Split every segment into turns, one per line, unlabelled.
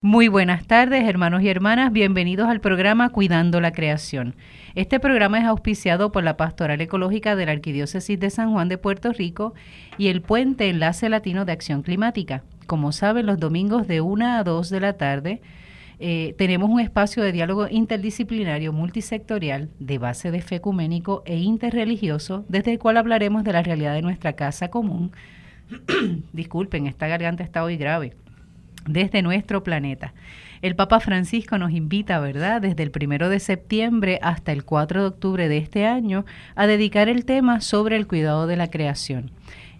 Muy buenas tardes, hermanos y hermanas. Bienvenidos al programa Cuidando la Creación. Este programa es auspiciado por la Pastoral Ecológica de la Arquidiócesis de San Juan de Puerto Rico y el Puente Enlace Latino de Acción Climática. Como saben, los domingos de 1 a 2 de la tarde eh, tenemos un espacio de diálogo interdisciplinario multisectorial de base de fe ecuménico e interreligioso, desde el cual hablaremos de la realidad de nuestra casa común. Disculpen, esta garganta está hoy grave desde nuestro planeta. El Papa Francisco nos invita, ¿verdad?, desde el primero de septiembre hasta el 4 de octubre de este año a dedicar el tema sobre el cuidado de la creación.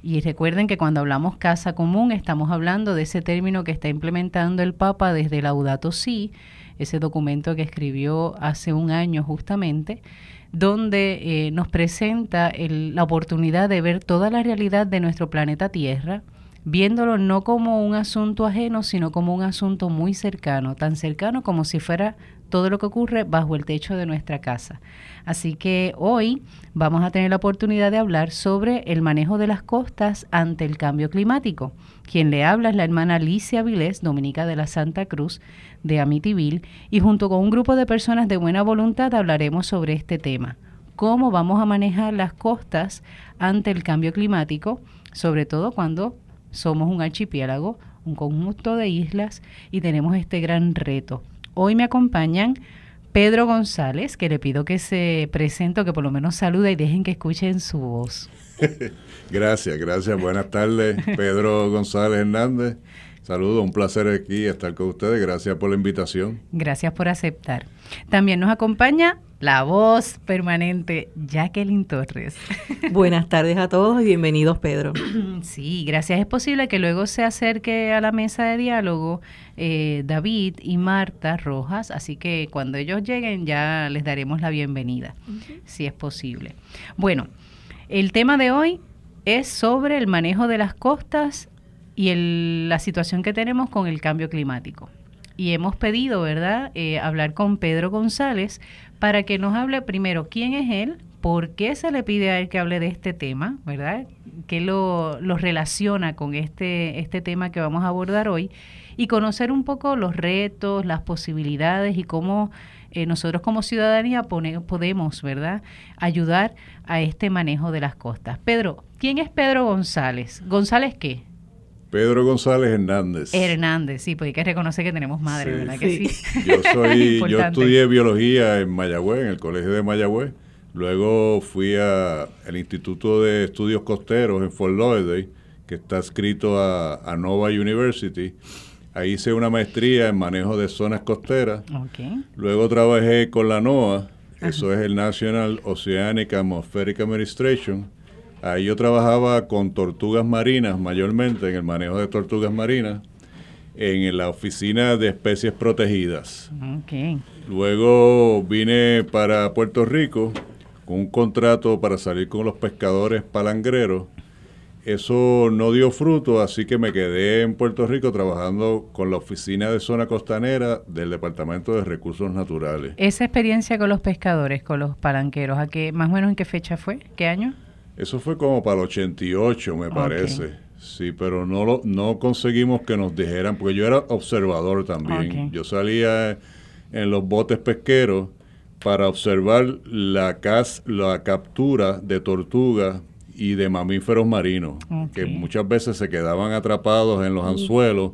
Y recuerden que cuando hablamos casa común estamos hablando de ese término que está implementando el Papa desde Laudato Si, ese documento que escribió hace un año justamente, donde eh, nos presenta la oportunidad de ver toda la realidad de nuestro planeta Tierra, viéndolo no como un asunto ajeno, sino como un asunto muy cercano, tan cercano como si fuera todo lo que ocurre bajo el techo de nuestra casa. Así que hoy vamos a tener la oportunidad de hablar sobre el manejo de las costas ante el cambio climático. Quien le habla es la hermana Alicia Vilés, dominica de la Santa Cruz de Amityville, y junto con un grupo de personas de buena voluntad hablaremos sobre este tema. Cómo vamos a manejar las costas ante el cambio climático, sobre todo cuando somos un archipiélago, un conjunto de islas y tenemos este gran reto. Hoy me acompañan Pedro González, que le pido que se presente, que por lo menos salude y dejen que escuchen su voz.
gracias, gracias. Buenas tardes, Pedro González Hernández. Saludos, un placer aquí estar con ustedes. Gracias por la invitación.
Gracias por aceptar. También nos acompaña la voz permanente, Jacqueline Torres.
Buenas tardes a todos y bienvenidos, Pedro.
Sí, gracias. Es posible que luego se acerque a la mesa de diálogo eh, David y Marta Rojas, así que cuando ellos lleguen ya les daremos la bienvenida, si es posible. Bueno, el tema de hoy es sobre el manejo de las costas y la situación que tenemos con el cambio climático y hemos pedido, ¿verdad?, eh, hablar con Pedro González para que nos hable primero quién es él, por qué se le pide a él que hable de este tema, ¿verdad? ¿Qué lo, relaciona con este, este tema que vamos a abordar hoy? Y conocer un poco los retos, las posibilidades y cómo eh, nosotros como ciudadanía podemos, ¿verdad?, ayudar a este manejo de las costas. Pedro, ¿quién es Pedro González? ¿González qué?
Pedro González Hernández.
Hernández, sí, porque hay que reconocer que tenemos madre, ¿verdad que sí?
Yo, soy, yo estudié biología en Mayagüez, en el colegio de Mayagüez. Luego fui al Instituto de Estudios Costeros en Fort Lauderdale, que está escrito a, Nova University. Ahí hice una maestría en manejo de zonas costeras. Luego trabajé con la NOAA, eso es el National Oceanic Atmospheric Administration Ahí yo trabajaba con tortugas marinas, mayormente en el manejo de tortugas marinas, en la oficina de especies protegidas. Luego vine para Puerto Rico con un contrato para salir con los pescadores palangreros. Eso no dio fruto, así que me quedé en Puerto Rico trabajando con la oficina de zona costanera del Departamento de Recursos Naturales.
Esa experiencia con los pescadores, con los palanqueros, ¿a qué, más o menos en qué fecha fue? ¿Qué año?
Eso fue como para el 88, me parece. Sí, pero no lo, no conseguimos que nos dijeran, porque yo era observador también. Yo salía en los botes pesqueros para observar la, la captura de tortugas y de mamíferos marinos, que muchas veces se quedaban atrapados en los anzuelos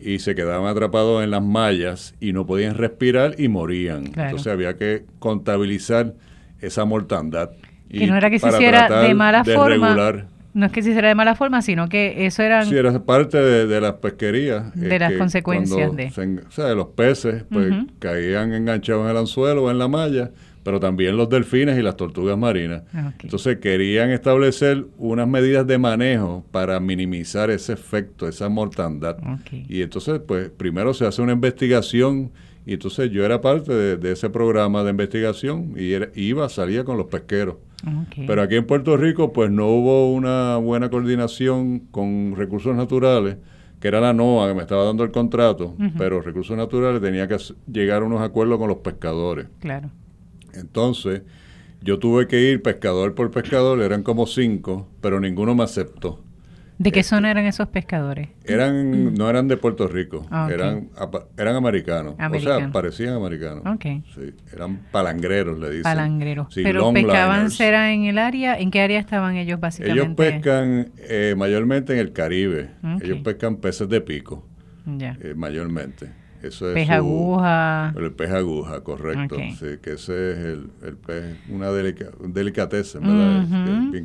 y se quedaban atrapados en las mallas y no podían respirar y morían. Entonces había que contabilizar esa mortandad.
Que no era que se hiciera de mala forma. No es que se hiciera de mala forma, sino que eso era...
Sí, era parte de, las pesquerías.
De las consecuencias de...
o sea, los peces pues, caían enganchados en el anzuelo o en la malla, pero también los delfines y las tortugas marinas. Entonces querían establecer unas medidas de manejo para minimizar ese efecto, esa mortandad. Y entonces, pues, primero se hace una investigación y entonces yo era parte de, ese programa de investigación y iba, salía con los pesqueros. Pero aquí en Puerto Rico, pues no hubo una buena coordinación con recursos naturales, que era la NOAA que me estaba dando el contrato, pero recursos naturales tenía que llegar a unos acuerdos con los pescadores.
Claro.
Entonces, yo tuve que ir pescador por pescador, eran como cinco, pero ninguno me aceptó.
¿De qué zona eran esos pescadores?
Eran, no eran de Puerto Rico, ah, eran, eran americanos. O sea, parecían americanos. Sí, eran palangreros, le dicen.
Palangreros. Pero pescaban será en el área, ¿en qué área estaban ellos básicamente?
Ellos pescan eh, mayormente en el Caribe. Ellos pescan peces de pico, eh, mayormente. Eso es
pez aguja.
El pez aguja, correcto. Sí, que ese es el, el pez, una delica, delicateza, ¿verdad?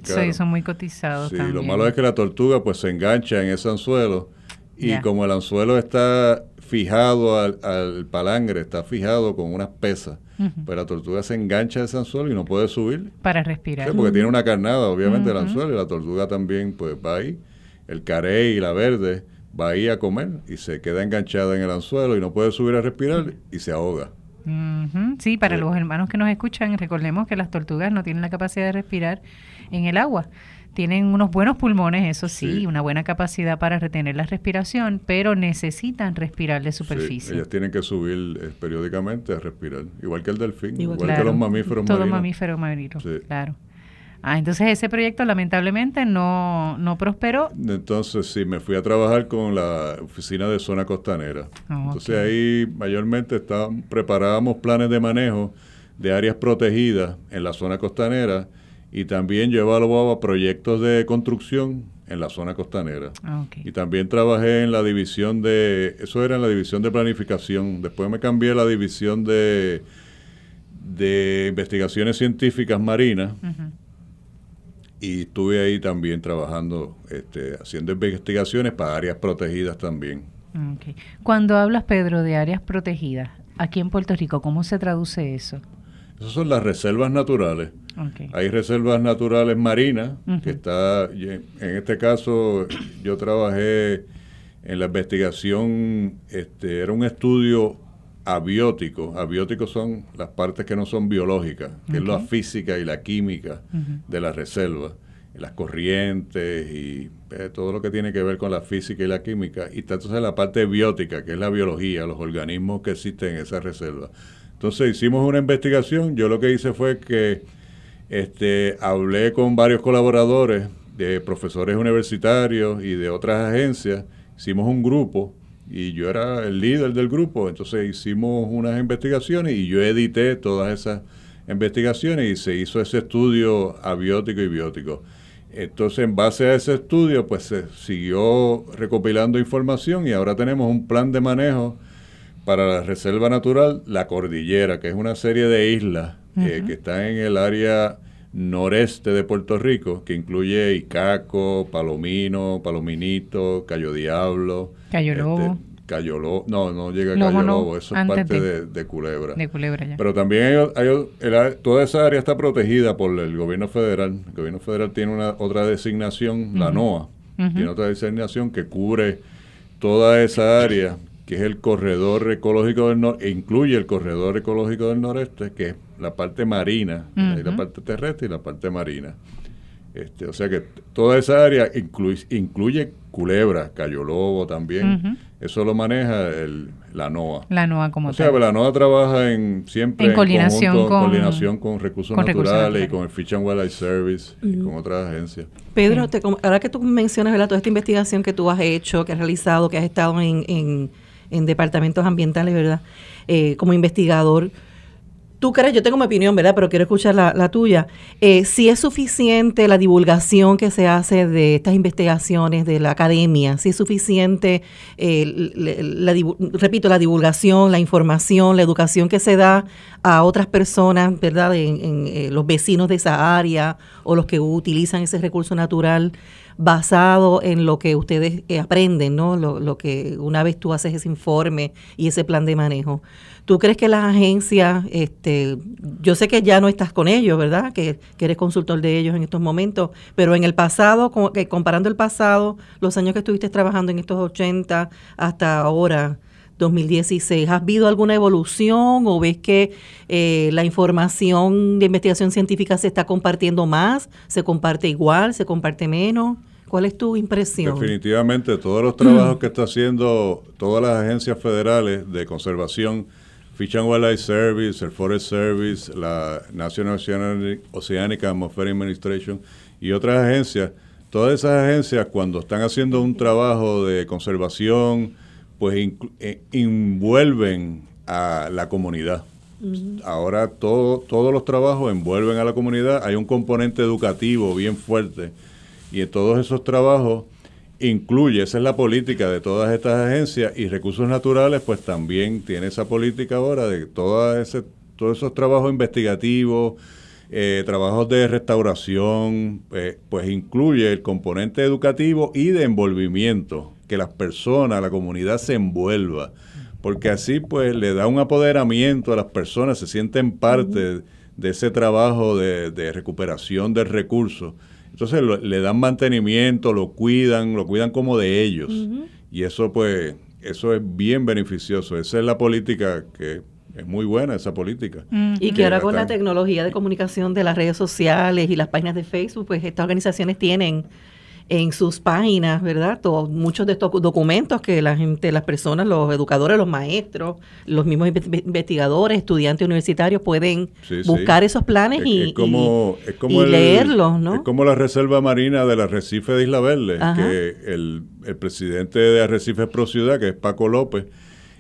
Sí, son muy cotizados. Sí,
lo malo es que la tortuga pues se engancha en ese anzuelo y como el anzuelo está fijado al, al, palangre, está fijado con unas pesas, pues la tortuga se engancha a ese anzuelo y no puede subir.
Para respirar.
porque tiene una carnada, obviamente, el anzuelo y la tortuga también pues va ahí. El carey y la verde va ahí a comer y se queda enganchada en el anzuelo y no puede subir a respirar y se ahoga.
Sí, para los hermanos que nos escuchan, recordemos que las tortugas no tienen la capacidad de respirar en el agua. Tienen unos buenos pulmones, eso sí, una buena capacidad para retener la respiración, pero necesitan respirar de superficie.
ellas tienen que subir eh, periódicamente a respirar, igual que el delfín, igual, que los mamíferos marinos.
Todos mamíferos marinos, claro. Ah, entonces ese proyecto lamentablemente no, no prosperó.
Entonces sí, me fui a trabajar con la oficina de zona costanera. Ah, entonces ahí mayormente preparábamos planes de manejo de áreas protegidas en la zona costanera y también yo evaluaba proyectos de construcción en la zona costanera. Ah, y también trabajé en la división de, eso era en la división de planificación, después me cambié a la división de, de investigaciones científicas marinas y estuve ahí también trabajando, este, haciendo investigaciones para áreas protegidas también.
Cuando hablas, Pedro, de áreas protegidas, aquí en Puerto Rico, ¿cómo se traduce eso?
Esas son las reservas naturales. Hay reservas naturales marinas, que está, en este caso yo trabajé en la investigación, este, era un estudio abióticos. Abióticos son las partes que no son biológicas, que es la física y la química de la reserva, las corrientes y eh, todo lo que tiene que ver con la física y la química. Y entonces la parte biótica, que es la biología, los organismos que existen en esa reserva. Entonces hicimos una investigación. Yo lo que hice fue que este, hablé con varios colaboradores de profesores universitarios y de otras agencias. Hicimos un grupo y yo era el líder del grupo, entonces hicimos unas investigaciones y yo edité todas esas investigaciones y se hizo ese estudio abiótico y biótico. Entonces, en base a ese estudio, pues se siguió recopilando información y ahora tenemos un plan de manejo para la Reserva Natural La Cordillera, que es una serie de islas eh, que están en el área noreste de Puerto Rico, que incluye Icaco, Palomino, Palominito, Cayo Diablo.
Cayo este, Lobo.
Cayo Lobo, no, no llega a Cayo Lobo, eso es parte de, Culebra.
De Culebra ya.
Pero también hay, toda esa área está protegida por el gobierno federal. El gobierno federal tiene una otra designación, la NOAA, tiene otra designación que cubre toda esa área que es el corredor ecológico del norte, incluye el corredor ecológico del noreste, que es la parte marina, la parte terrestre y la parte marina. Este, o sea que toda esa área incluye, incluye Culebra, Cayo Lobo también. Eso lo maneja el, la NOAA.
La NOAA como
O sea, la NOAA trabaja en siempre
en, coordinación, con,
coordinación con recursos naturales y con el Fish and Wildlife Service y con otras agencias.
Pedro, ahora que tú mencionas toda esta investigación que tú has hecho, que has realizado, que has estado en en departamentos ambientales, ¿verdad? Eh, como investigador. Tú crees, yo tengo mi opinión, ¿verdad? Pero quiero escuchar la, tuya. Eh, si es suficiente la divulgación que se hace de estas investigaciones de la academia, si es suficiente, eh, la, repito, la divulgación, la información, la educación que se da a otras personas, ¿verdad? En, los vecinos de esa área o los que utilizan ese recurso natural basado en lo que ustedes eh, aprenden, ¿no? Lo, que una vez tú haces ese informe y ese plan de manejo. ¿Tú crees que las agencias, este, yo sé que ya no estás con ellos, ¿verdad? Que, eres consultor de ellos en estos momentos, pero en el pasado, comparando el pasado, los años que estuviste trabajando en estos 80 hasta ahora, 2016. ¿Has visto alguna evolución o ves que eh, la información de investigación científica se está compartiendo más? ¿Se comparte igual? ¿Se comparte menos? ¿Cuál es tu impresión?
Definitivamente, todos los trabajos que está haciendo todas las agencias federales de conservación, Fish and Wildlife Service, el Forest Service, la National Oceanic Atmospheric Administration y otras agencias, todas esas agencias cuando están haciendo un trabajo de conservación, pues eh, envuelven a la comunidad. Ahora todo, todos los trabajos envuelven a la comunidad, hay un componente educativo bien fuerte y en todos esos trabajos incluye, esa es la política de todas estas agencias y recursos naturales pues también tiene esa política ahora de toda ese, todos esos trabajos investigativos, eh, trabajos de restauración, eh, pues incluye el componente educativo y de envolvimiento, que las personas, la comunidad se envuelva, porque así pues le da un apoderamiento a las personas, se sienten parte de ese trabajo de, de recuperación del recurso. Entonces le dan mantenimiento, lo cuidan, lo cuidan como de ellos. Y eso pues, eso es bien beneficioso. Esa es la política que es muy buena esa política.
Y que ahora con la tecnología de comunicación de las redes sociales y las páginas de Facebook, pues estas organizaciones tienen en sus páginas, ¿verdad? Todos, muchos de estos documentos que la gente, las personas, los educadores, los maestros, los mismos investigadores, estudiantes universitarios pueden buscar esos planes y,
como, leerlos, ¿no? Es como la Reserva Marina del Arrecife de Isla Verde, que el, presidente de Arrecife Pro Ciudad, que es Paco López,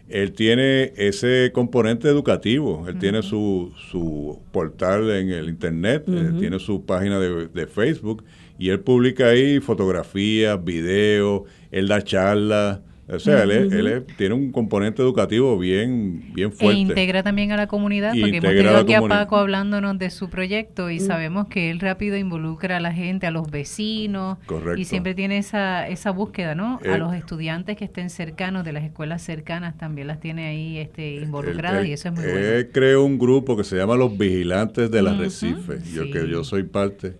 él tiene ese componente educativo, él tiene su, su portal en el Internet, tiene su página de, de Facebook y él publica ahí fotografías, videos, él da charlas. O sea, él, tiene un componente educativo bien, bien e fuerte.
E integra también a la comunidad, porque hemos tenido aquí a Paco hablándonos de su proyecto y mm. sabemos que él rápido involucra a la gente, a los vecinos.
Correcto.
Y siempre tiene esa, esa búsqueda, ¿no? a los estudiantes que estén cercanos, de las escuelas cercanas, también las tiene ahí este, involucradas y eso es muy bueno.
Él creó un grupo que se llama Los Vigilantes del Arrecife, yo que yo soy parte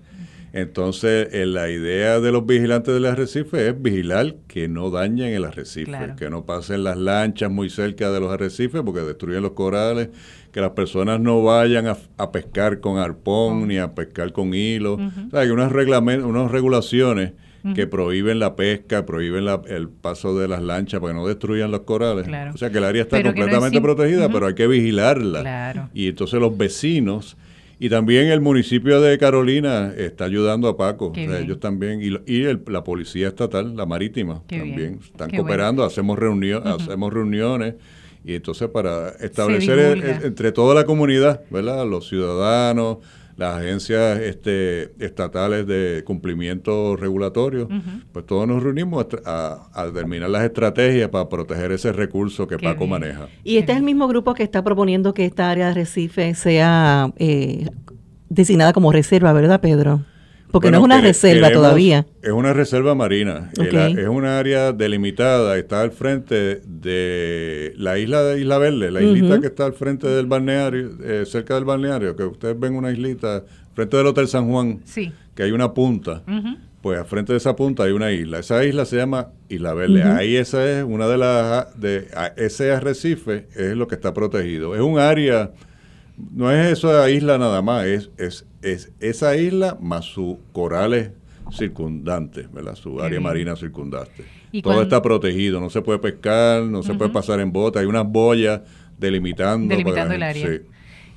entonces, eh, la idea de los vigilantes del arrecife es vigilar que no dañen el arrecife, que no pasen las lanchas muy cerca de los arrecifes porque destruyen los corales, que las personas no vayan a, pescar con arpón ni a pescar con hilo. O sea, hay unas, unas regulaciones que prohíben la pesca, prohíben el paso de las lanchas para que no destruyan los corales. O sea que el área está completamente protegida, pero hay que vigilarla. Y entonces los vecinos y también el municipio de Carolina está ayudando a Paco. ellos también, y, y la policía estatal, la marítima, también están cooperando, hacemos, reunión, hacemos reuniones. Y entonces para establecer entre toda la comunidad, ¿verdad? Los ciudadanos, las agencias este, estatales de cumplimiento regulatorio, pues todos nos reunimos a, a, determinar las estrategias para proteger ese recurso que Paco maneja.
Y este es el mismo grupo que está proponiendo que esta área de Recife sea eh, designada como reserva, ¿verdad, Pedro? Porque no es una reserva todavía.
Es una reserva marina. es una área delimitada. Está al frente de la isla de Isla Verde, la islita que está al frente del balneario, eh, cerca del balneario, que ustedes ven una islita, frente del Hotel San Juan, que hay una punta. Pues al frente de esa punta hay una isla. Esa isla se llama Isla Verde. Ahí esa es una de las... De, ese arrecife es lo que está protegido. Es un área no es esa isla nada más, es, es, es esa isla más sus corales circundantes, ¿verdad? Su área marina circundante. Todo está protegido, no se puede pescar, no se puede pasar en bota, hay unas boyas delimitando.
Delimitando el área.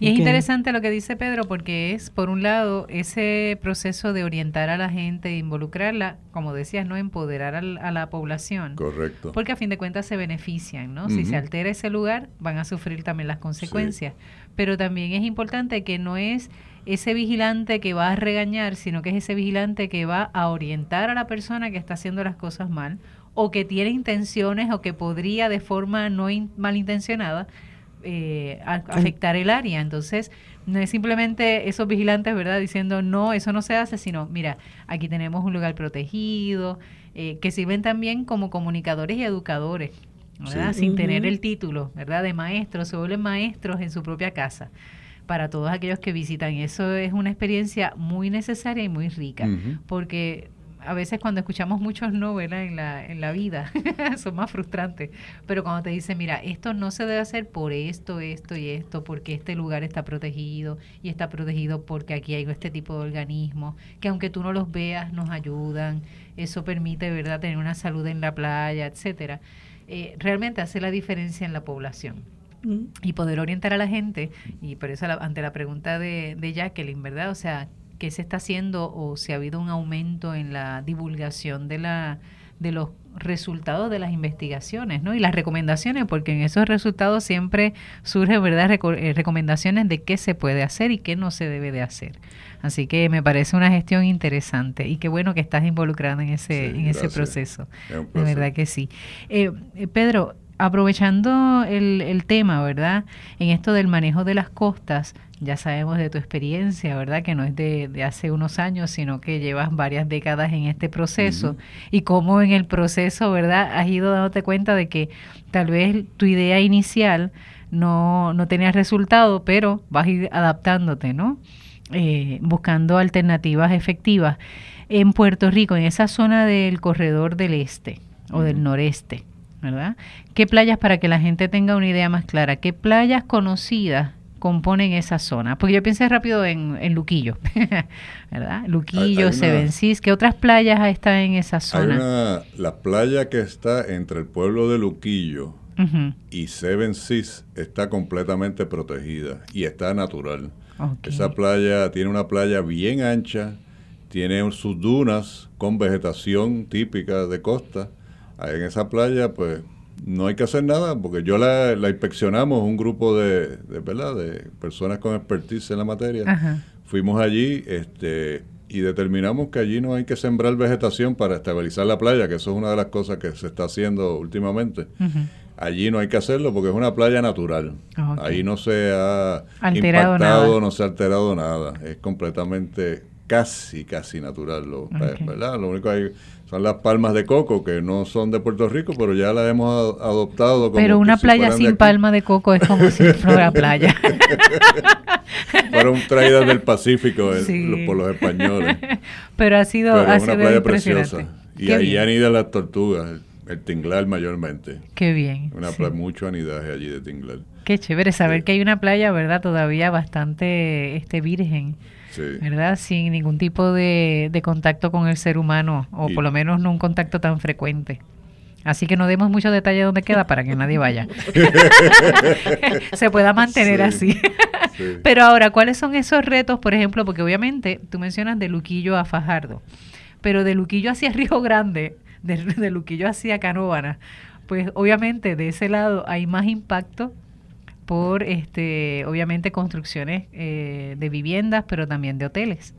Y es interesante lo que dice Pedro porque es, por un lado, ese proceso de orientar a la gente, e involucrarla, como decías, no empoderar a la, población.
Correcto.
Porque a fin de cuentas se benefician, ¿no? Si se altera ese lugar, van a sufrir también las consecuencias. Pero también es importante que no es ese vigilante que va a regañar, sino que es ese vigilante que va a orientar a la persona que está haciendo las cosas mal o que tiene intenciones o que podría de forma no malintencionada eh, afectar el área. Entonces, no es simplemente esos vigilantes, ¿verdad? Diciendo, no, eso no se hace, sino, mira, aquí tenemos un lugar protegido, eh, que sirven también como comunicadores y educadores, ¿verdad? Sin tener el título, ¿verdad? De maestros, se vuelven maestros en su propia casa para todos aquellos que visitan. Eso es una experiencia muy necesaria y muy rica, porque a veces cuando escuchamos muchos no, En la, en la vida, son más frustrantes. Pero cuando te dicen, mira, esto no se debe hacer por esto, esto y esto, porque este lugar está protegido y está protegido porque aquí hay este tipo de organismos, que aunque tú no los veas, nos ayudan. Eso permite, ¿verdad?, tener una salud en la playa, etcétera. Eh, realmente hace la diferencia en la población. Y poder orientar a la gente, y por eso ante la pregunta de, de Jacqueline, ¿verdad? O sea, qué se está haciendo o si ha habido un aumento en la divulgación de la de los resultados de las investigaciones ¿no? y las recomendaciones, porque en esos resultados siempre surgen ¿verdad? Eh, recomendaciones de qué se puede hacer y qué no se debe de hacer. Así que me parece una gestión interesante y qué bueno que estás involucrado en ese, en ese proceso. De verdad que sí. Eh, eh, Pedro, aprovechando el, el tema, ¿verdad? En esto del manejo de las costas, ya sabemos de tu experiencia, ¿verdad? Que no es de, hace unos años, sino que llevas varias décadas en este proceso y cómo en el proceso, ¿verdad? Has ido dándote cuenta de que tal vez tu idea inicial no, no tenía resultado, pero vas a ir adaptándote, ¿no? Eh, buscando alternativas efectivas. En Puerto Rico, en esa zona del corredor del este o del noreste, ¿verdad? ¿Qué playas, para que la gente tenga una idea más clara, qué playas conocidas componen esa zona? Porque yo pensé rápido en, Luquillo, ¿verdad? Luquillo, Seven Seas, ¿qué otras playas están en esa zona?
la playa que está entre el pueblo de Luquillo y Seven Seas está completamente protegida y está natural. Esa playa tiene una playa bien ancha, tiene sus dunas con vegetación típica de costa. En esa playa, pues no hay que hacer nada porque yo la, inspeccionamos, un grupo de, de, ¿verdad? de personas con expertise en la materia. Fuimos allí este, y determinamos que allí no hay que sembrar vegetación para estabilizar la playa, que eso es una de las cosas que se está haciendo últimamente. Allí no hay que hacerlo porque es una playa natural. Ahí no se ha alterado impactado, no se ha alterado nada. Es completamente casi, casi natural. Lo, ¿verdad? Lo único que hay son las palmas de coco, que no son de Puerto Rico, pero ya las hemos adoptado.
Como pero una playa sin palma de coco es como si fuera playa.
Fueron traídas del Pacífico por los españoles.
Pero ha sido,
pero una playa preciosa. Y ahí anidan las tortugas, el, tinglar mayormente.
Qué bien.
Una playa, mucho anidaje allí de tinglar.
Qué chévere saber que hay una playa, ¿verdad? Todavía bastante este virgen ¿verdad? Sin ningún tipo de, contacto con el ser humano, o por lo menos no un contacto tan frecuente. Así que no demos mucho detalle de dónde queda para que nadie vaya. Se pueda mantener así. Pero ahora, ¿cuáles son esos retos, por ejemplo? Porque obviamente tú mencionas de Luquillo a Fajardo, pero de Luquillo hacia Río Grande, de, de Luquillo hacia Canóvana, pues obviamente de ese lado hay más impacto por, este, obviamente, construcciones eh, de viviendas, pero también de hoteles.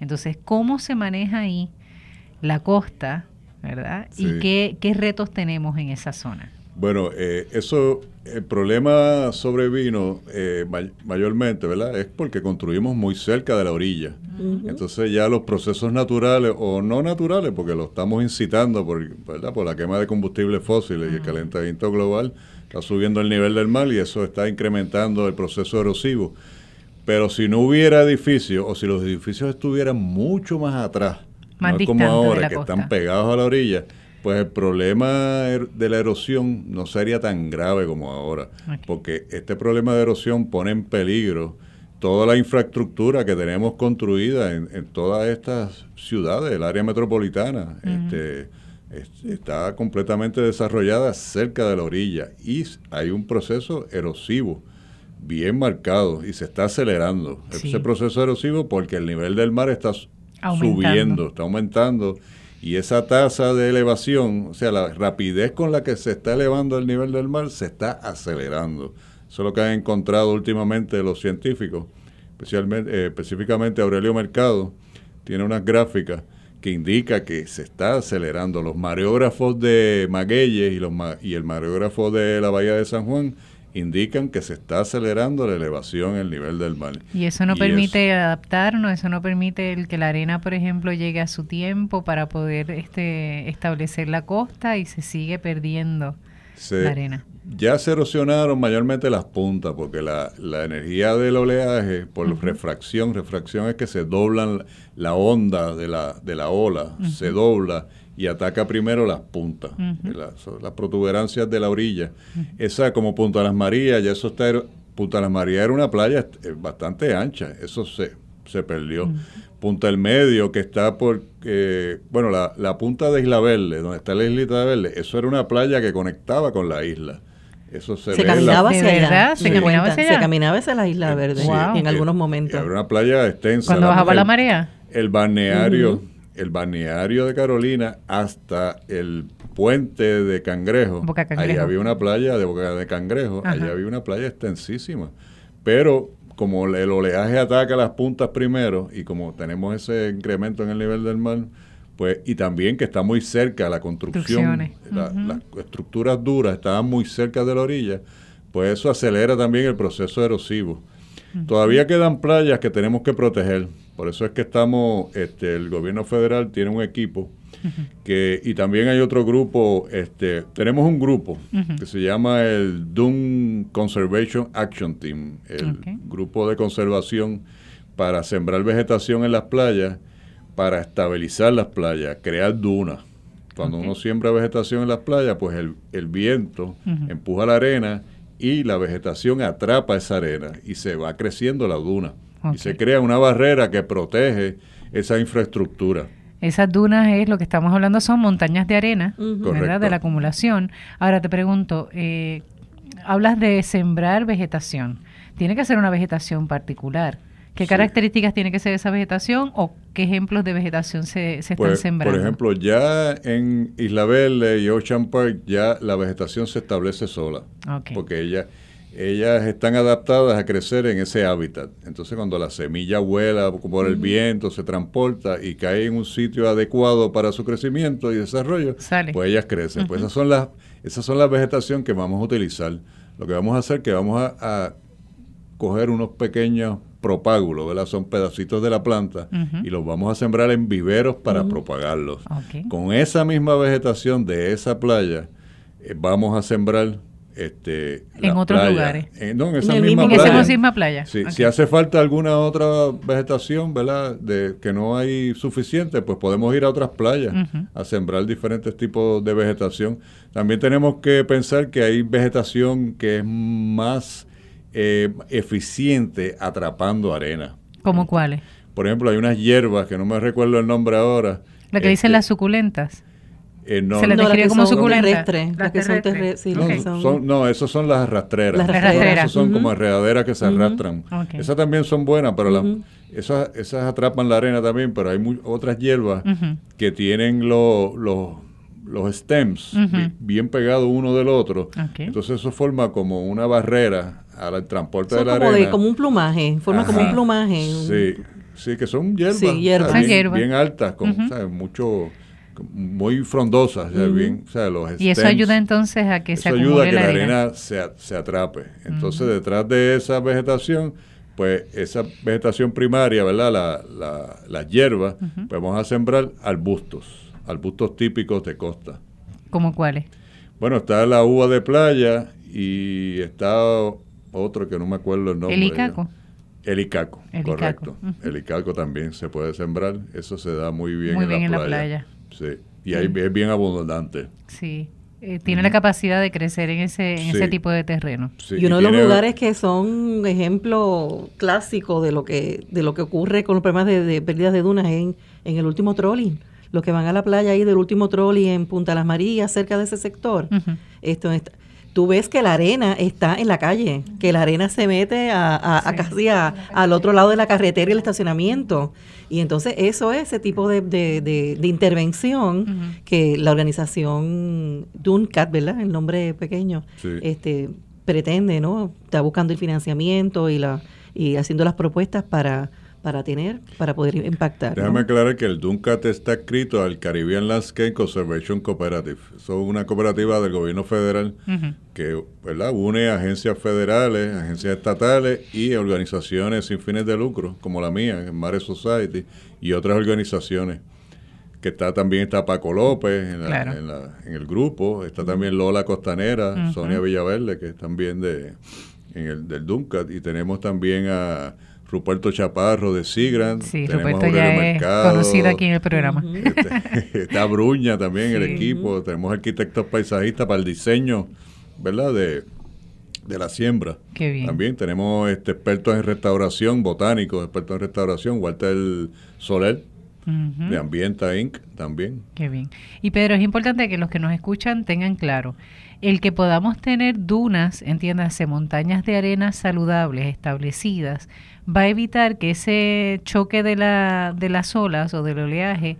Entonces, ¿cómo se maneja ahí la costa, verdad? ¿Y qué, qué, retos tenemos en esa zona?
Bueno, eh, eso, el problema sobrevino eh, mayormente, ¿verdad? Es porque construimos muy cerca de la orilla. Entonces ya los procesos naturales o no naturales, porque lo estamos incitando por, ¿verdad? por la quema de combustibles fósiles y el calentamiento global, está subiendo el nivel del mar y eso está incrementando el proceso erosivo. Pero si no hubiera edificios o si los edificios estuvieran mucho más atrás, no como ahora que están pegados a la orilla, pues el problema er, de la erosión no sería tan grave como ahora, porque este problema de erosión pone en peligro toda la infraestructura que tenemos construida en, todas estas ciudades, el área metropolitana. este, está completamente desarrollada cerca de la orilla y hay un proceso erosivo bien marcado y se está acelerando ese proceso erosivo porque el nivel del mar está subiendo, está aumentando y esa tasa de elevación, o sea, la rapidez con la que se está elevando el nivel del mar se está acelerando. Eso es lo que han encontrado últimamente los científicos, especialmente, eh, específicamente Aurelio Mercado, tiene unas gráficas que indica que se está acelerando. Los mareógrafos de Magueyes y, los y el mareógrafo de la Bahía de San Juan indican que se está acelerando la elevación el nivel del mar.
Y eso no permite adaptarnos, eso no permite el que la arena, por ejemplo, llegue a su tiempo para poder este, establecer la costa y se sigue perdiendo la arena
ya se erosionaron mayormente las puntas, porque la, energía del oleaje, por refracción, refracción es que se doblan la onda de la, de la ola, se dobla y ataca primero las puntas, las, protuberancias de la orilla. Esa como Punta Las Marías, ya eso está, Punta Las Marías era una playa bastante ancha, eso se, se perdió. Punta del Medio, que está por, eh, bueno, la, punta de Isla Verde, donde está la islita de Verde, eso era una playa que conectaba con la isla Eso se,
se caminaba hacia allá. Se, caminaba hacia se caminaba hacia la isla verde en algunos momentos.
Era una playa extensa.
Cuando bajaba la marea.
El balneario, el balneario de Carolina hasta el puente de Cangrejo. Boca Cangrejo. Allí había una playa de Boca de Cangrejo. Allí había una playa extensísima. Pero como el oleaje ataca las puntas primero y como tenemos ese incremento en el nivel del mar, pues y también que está muy cerca la construcción, las estructuras duras estaban muy cerca de la orilla, pues eso acelera también el proceso erosivo. Todavía quedan playas que tenemos que proteger, por eso es que estamos, este, el gobierno federal tiene un equipo que, y también hay otro grupo, este, tenemos un grupo que se llama el Dune Conservation Action Team, el grupo de conservación para sembrar vegetación en las playas para estabilizar las playas, crear dunas. Cuando uno siembra vegetación en las playas, pues el, viento empuja la arena y la vegetación atrapa esa arena y se va creciendo la duna. Y se crea una barrera que protege esa infraestructura.
Esas dunas es lo que estamos hablando, son montañas de arena, ¿verdad? De la acumulación. Ahora te pregunto, eh, hablas de sembrar vegetación. Tiene que ser una vegetación particular. ¿Qué características tiene que ser esa vegetación o qué ejemplos de vegetación se, se están
pues,
sembrando?
Por ejemplo, ya en Isla Verde y Ocean Park ya la vegetación se establece sola. Porque ella, ellas están adaptadas a crecer en ese hábitat. Entonces cuando la semilla vuela por el viento, se transporta y cae en un sitio adecuado para su crecimiento y desarrollo, pues ellas crecen. Pues esas son las esas son las vegetación que vamos a utilizar. Lo que vamos a hacer es que vamos a, a coger unos pequeños propágulos, ¿verdad? Son pedacitos de la planta y los vamos a sembrar en viveros para propagarlos. Con esa misma vegetación de esa playa, eh, vamos a sembrar este,
en otros lugares.
Eh, no, en esa misma,
playa.
Si hace falta alguna otra vegetación, ¿verdad? De que no hay suficiente, pues podemos ir a otras playas a sembrar diferentes tipos de vegetación. También tenemos que pensar que hay vegetación que es más eh, eficiente atrapando arena.
¿Cómo cuáles?
Por ejemplo, hay unas hierbas que no me recuerdo el nombre ahora.
La que dicen este, las suculentas.
Eh, no,
se les describe como suculentas.
Las que son terrestres. Sí,
no, son, no, esas son las rastreras. Las
rastreras.
Esas son como enredaderas que se arrastran. Esas también son buenas, pero esas, esas atrapan la arena también, pero hay otras hierbas que tienen los los stems bien pegados uno del otro. Entonces eso forma como una barrera al transporte de la
como
arena.
como un plumaje, forma como un plumaje.
Sí, sí, que son hierbas, bien, altas, con mucho muy frondosas, bien, los
y eso ayuda entonces a que se
ayuda a que
la
arena, se, se, atrape. Entonces, detrás de esa vegetación, pues esa vegetación primaria, ¿verdad? La, la, las hierbas, pues vamos a sembrar arbustos, arbustos típicos de costa.
¿Cómo cuáles?
Bueno, está la uva de playa y está otro que no me acuerdo el nombre.
El icaco.
El icaco, correcto. El icaco también se puede sembrar, eso se da muy bien,
muy en, bien la, playa.
Sí, y ahí es bien abundante.
Sí. Eh, tiene la capacidad de crecer en ese, en ese tipo de terreno.
y uno de los lugares que son un ejemplo clásico de lo que de lo que ocurre con los problemas de, pérdidas de dunas en, en el último trolling. Los que van a la playa ahí del último trolley en Punta Las Marías, cerca de ese sector. Esto está, tú ves que la arena está en la calle, que la arena se mete a, casi al otro lado de la carretera y el estacionamiento. Y entonces eso es ese tipo de, intervención que la organización DUNCAT, ¿verdad? El nombre pequeño, este pretende, ¿no? Está buscando el financiamiento y la y haciendo las propuestas para para tener, para poder impactar.
Déjame aclarar que el DUNCAT está escrito al Caribbean Landscape Conservation Cooperative. Es una cooperativa del gobierno federal que ¿verdad? une agencias federales, agencias estatales y organizaciones sin fines de lucro, como la mía, Mare Society, y otras organizaciones. Que está también está Paco López en, en, el grupo, está también Lola Costanera, Sonia Villaverde, que es también de, en el, del DUNCAT, y tenemos también a Ruperto Chaparro de Sigrand.
Sí, Ruperto ya es conocido aquí en el programa.
Este, está Bruña también, el equipo. Tenemos arquitectos paisajistas para el diseño, ¿verdad? De, la siembra.
Qué bien.
También tenemos este, expertos en restauración, botánicos, expertos en restauración, Walter Soler, de Ambienta Inc. también.
Qué bien. Y Pedro, es importante que los que nos escuchan tengan claro el que podamos tener dunas, entiéndase, montañas de arena saludables establecidas, va a evitar que ese choque de, la, de las olas o del oleaje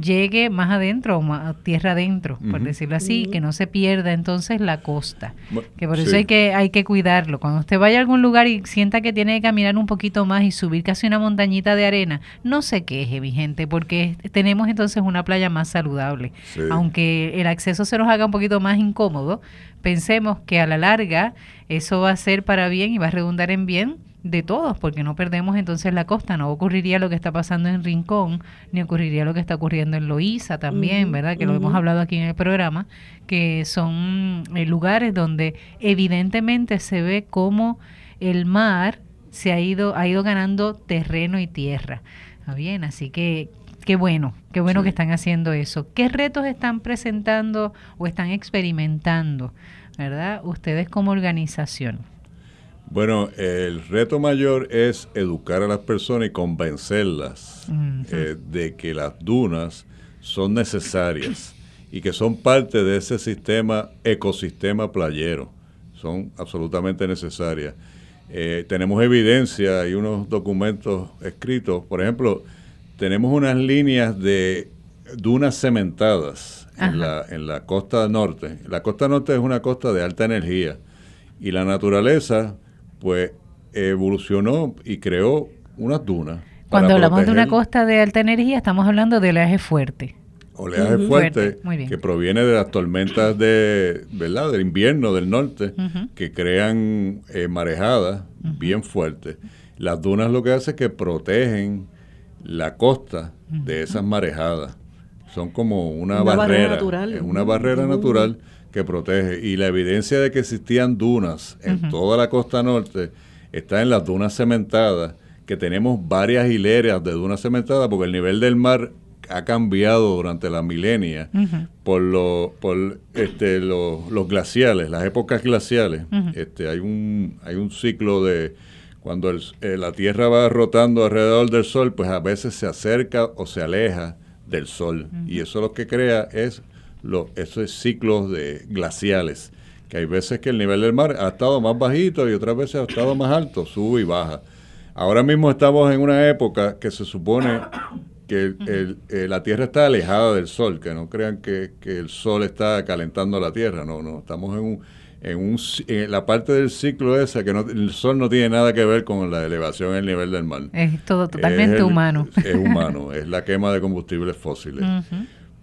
llegue más adentro, más tierra adentro, por decirlo así, que no se pierda entonces la costa. Que por eso hay que hay que cuidarlo. Cuando usted vaya a algún lugar y sienta que tiene que caminar un poquito más y subir casi una montañita de arena, no se queje, mi gente, porque tenemos entonces una playa más saludable. Aunque el acceso se nos haga un poquito más incómodo, pensemos que a la larga eso va a ser para bien y va a redundar en bien de todos, porque no perdemos entonces la costa, no ocurriría lo que está pasando en Rincón, ni ocurriría lo que está ocurriendo en Loíza también, ¿verdad? Que lo hemos hablado aquí en el programa, que son eh, lugares donde evidentemente se ve cómo el mar se ha ido, ha ido ganando terreno y tierra. ¿Está bien? Así que qué bueno, qué bueno que están haciendo eso. ¿Qué retos están presentando o están experimentando, ¿verdad? Ustedes como organización.
Bueno, el reto mayor es educar a las personas y convencerlas eh, de que las dunas son necesarias y que son parte de ese sistema, ecosistema playero. Son absolutamente necesarias. Eh, tenemos evidencia y unos documentos escritos. Por ejemplo, tenemos unas líneas de dunas cementadas en la, en la costa norte. La costa norte es una costa de alta energía y la naturaleza pues evolucionó y creó unas dunas.
Cuando hablamos de una costa de alta energía, estamos hablando de oleaje fuerte.
Oleaje fuerte, que proviene de las tormentas de, ¿verdad? del invierno del norte, que crean eh, marejadas bien fuertes. Las dunas lo que hacen es que protegen la costa de esas marejadas. Son como una, barrera, natural. una barrera natural que protege. Y la evidencia de que existían dunas en toda la costa norte está en las dunas cementadas, que tenemos varias hileras de dunas cementadas, porque el nivel del mar ha cambiado durante la milenia por, lo, por este, los glaciales, las épocas glaciales. este, hay, un, hay un ciclo de cuando eh, la Tierra va rotando alrededor del Sol, pues a veces se acerca o se aleja del Sol. Y eso lo que crea es esos ciclos de glaciales, que hay veces que el nivel del mar ha estado más bajito y otras veces ha estado más alto, sube y baja. Ahora mismo estamos en una época que se supone que eh, la Tierra está alejada del Sol, que no crean que, el Sol está calentando la Tierra, no, no, estamos en un, en, un, en la parte del ciclo esa que no, el sol no tiene nada que ver con la elevación del nivel del mar.
Es todo totalmente humano.
Es humano, es la quema de combustibles fósiles.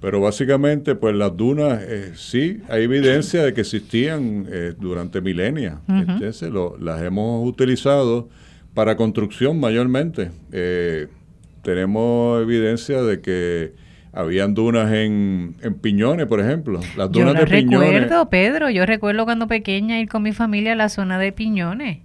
Pero básicamente, pues las dunas, eh, sí, hay evidencia de que existían eh, durante milenios. Entonces, las hemos utilizado para construcción mayormente. Eh, tenemos evidencia de que habían dunas en, en Piñones, por ejemplo.
Las dunas yo de recuerdo, Pedro. Yo recuerdo cuando pequeña ir con mi familia a la zona de Piñones.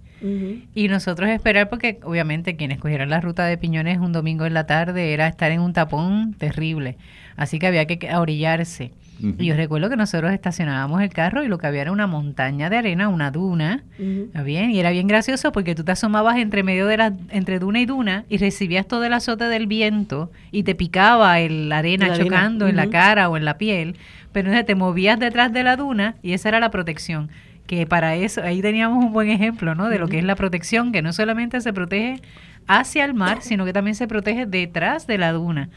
Y nosotros esperar, porque obviamente quienes cogieron la ruta de Piñones un domingo en la tarde era estar en un tapón terrible. Así que había que orillarse. Y yo recuerdo que nosotros estacionábamos el carro y lo que había era una montaña de arena, una duna, bien? Y era bien gracioso porque tú te asomabas entre medio de la, entre duna y duna y recibías todo el azote del viento y te picaba el, arena chocando en la cara o en la piel, pero te movías detrás de la duna y esa era la protección que para eso, ahí teníamos un buen ejemplo, ¿no? De lo que es la protección, que no solamente se protege hacia el mar, sino que también se protege detrás de la duna.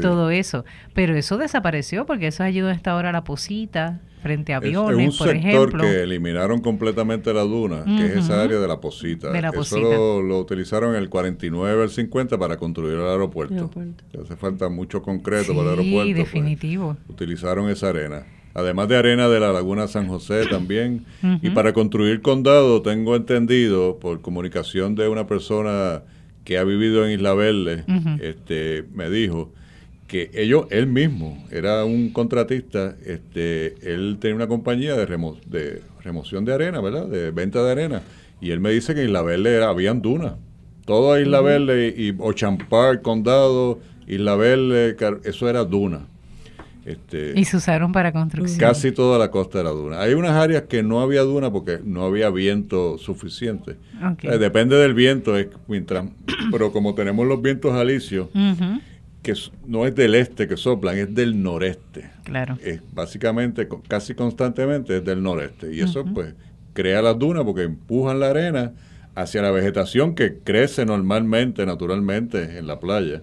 Todo eso. Pero eso desapareció porque eso ayudó hasta ahora a la posita, frente a aviones, es, un sector
que eliminaron completamente la duna, que es esa área de la posita. Eso lo, utilizaron en el 49 al 50 para construir el aeropuerto. Hace falta mucho concreto para el aeropuerto.
Pues. definitivo.
utilizaron esa arena además de arena de la Laguna San José también. Y para construir condado, tengo entendido por comunicación de una persona que ha vivido en Isla Verde, este, me dijo que ellos, él mismo, era un contratista, este, él tenía una compañía de, de remoción de arena, ¿verdad? De venta de arena. Y él me dice que en Isla Verde era, habían dunas. Toda Isla Verde y Ochampar, Condado, Isla Verde, eso era duna.
Este, y se usaron para construcción.
Casi toda la costa de la duna. Hay unas áreas que no había duna porque no había viento suficiente. depende del viento, es mientras, pero como tenemos los vientos alisios, que que no es del este que soplan, es del noreste.
Claro.
Es básicamente, casi constantemente es del noreste. Y eso pues crea las dunas porque empujan la arena hacia la vegetación que crece normalmente, naturalmente en la playa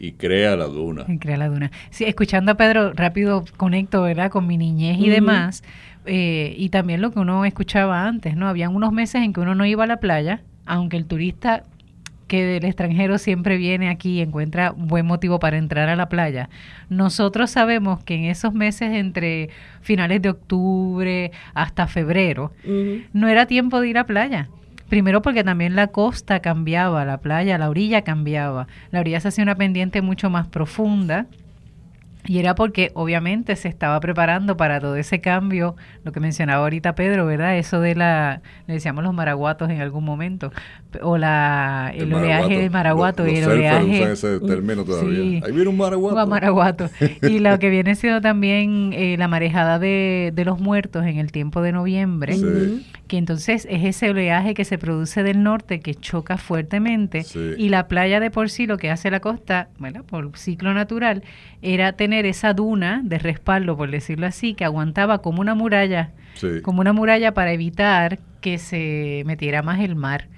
y crea la duna.
Y crea la duna. Sí, escuchando a Pedro, rápido conecto, ¿verdad? Con mi niñez y demás. Eh, y también lo que uno escuchaba antes, ¿no? Habían unos meses en que uno no iba a la playa, aunque el turista que del extranjero siempre viene aquí y encuentra buen motivo para entrar a la playa. Nosotros sabemos que en esos meses entre finales de octubre hasta febrero no era tiempo de ir a playa. Primero porque también la costa cambiaba, la playa, la orilla cambiaba. La orilla se hacía una pendiente mucho más profunda y era porque obviamente se estaba preparando para todo ese cambio, lo que mencionaba ahorita Pedro, ¿verdad? Eso de la, le decíamos los maraguatos en algún momento, o la, el, oleaje del maraguato. y el oleaje,
usan ese término todavía. Ahí viene un maraguato.
Un maraguato. y lo que viene siendo también eh, la marejada de, de, los muertos en el tiempo de noviembre, que entonces es ese oleaje que se produce del norte que choca fuertemente y la playa de por sí lo que hace la costa, bueno, por ciclo natural, era tener esa duna de respaldo, por decirlo así, que aguantaba como una muralla, como una muralla para evitar que se metiera más el mar.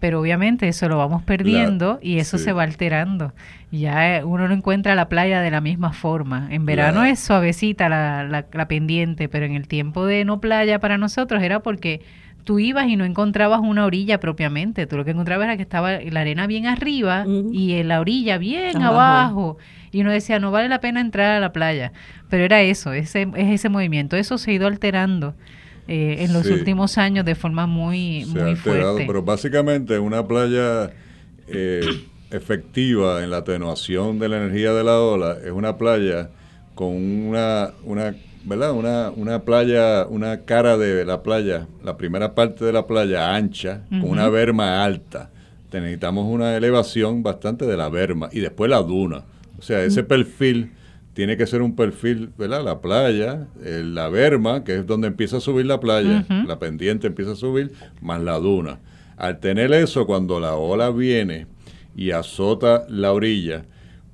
Pero obviamente eso lo vamos perdiendo y eso se va alterando. Ya uno no encuentra la playa de la misma forma. En verano es suavecita la, la pendiente, pero en el tiempo de no playa para nosotros era porque tú ibas y no encontrabas una orilla propiamente. Tú lo que encontrabas era que estaba la arena bien arriba y la orilla bien abajo. Y uno decía, no vale la pena entrar a la playa. Pero era eso, ese, es ese movimiento. Eso se ha ido alterando. Eh, en los últimos años de forma muy, se muy fuerte.
Pero básicamente una playa eh, efectiva en la atenuación de la energía de la ola es una playa con una, una ¿verdad? Una, una playa, una cara de la playa, la primera parte de la playa ancha, con una berma alta. necesitamos una elevación bastante de la berma y después la duna. O sea, ese perfil tiene que ser un perfil, ¿verdad? La playa, la berma, que es donde empieza a subir la playa, la pendiente empieza a subir, más la duna. Al tener eso, cuando la ola viene y azota la orilla,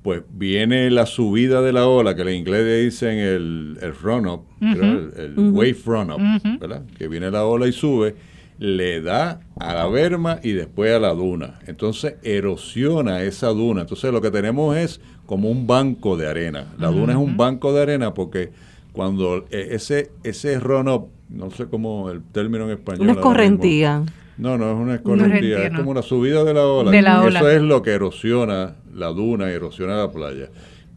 pues viene la subida de la ola, que en inglés le dicen el, el run-up, el, wave run-up, ¿verdad? Que viene la ola y sube, le da a la berma y después a la duna. Entonces erosiona esa duna. Entonces lo que tenemos es como un banco de arena. La duna es un banco de arena porque cuando e, ese, ese run-up, no sé cómo el término en español.
Una escorrentía.
No, no es una escorrentía, es como una subida de la ola. Eso es lo que erosiona la duna, erosiona la playa.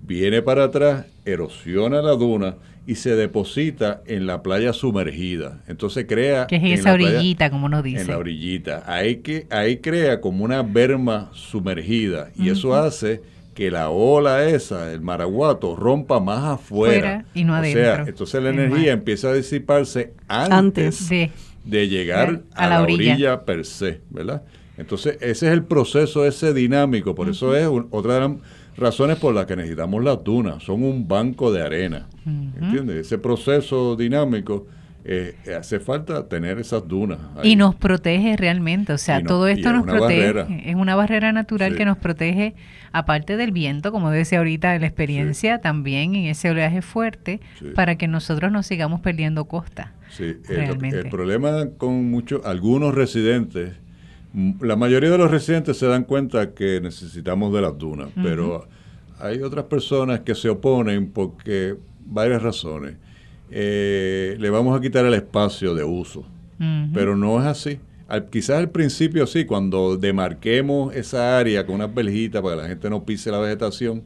Viene para atrás, erosiona la duna y se deposita en la playa sumergida. Entonces crea...
Que es en esa orillita, como nos dice.
En la orillita. Ahí, que, ahí crea como una berma sumergida y eso hace que la ola esa, el maraguato, rompa más afuera.
y no adentro. O sea,
entonces la energía empieza a disiparse antes, de, llegar a, la, orilla. per se, ¿verdad? Entonces, ese es el proceso ese dinámico, por eso es otra de las razones por las que necesitamos las dunas, son un banco de arena, ¿entiendes? Ese proceso dinámico eh, hace falta tener esas dunas.
Y nos protege realmente, o sea, todo esto nos protege, es una barrera natural que nos protege, aparte del viento, como decía ahorita, la experiencia, también en ese oleaje fuerte, para que nosotros no sigamos perdiendo costa.
Sí, el, problema con muchos, algunos residentes, la mayoría de los residentes se dan cuenta que necesitamos de las dunas, pero hay otras personas que se oponen porque varias razones. Eh, le vamos a quitar el espacio de uso, pero no es así. quizás al principio sí, cuando demarquemos esa área con unas verjitas para que la gente no pise la vegetación,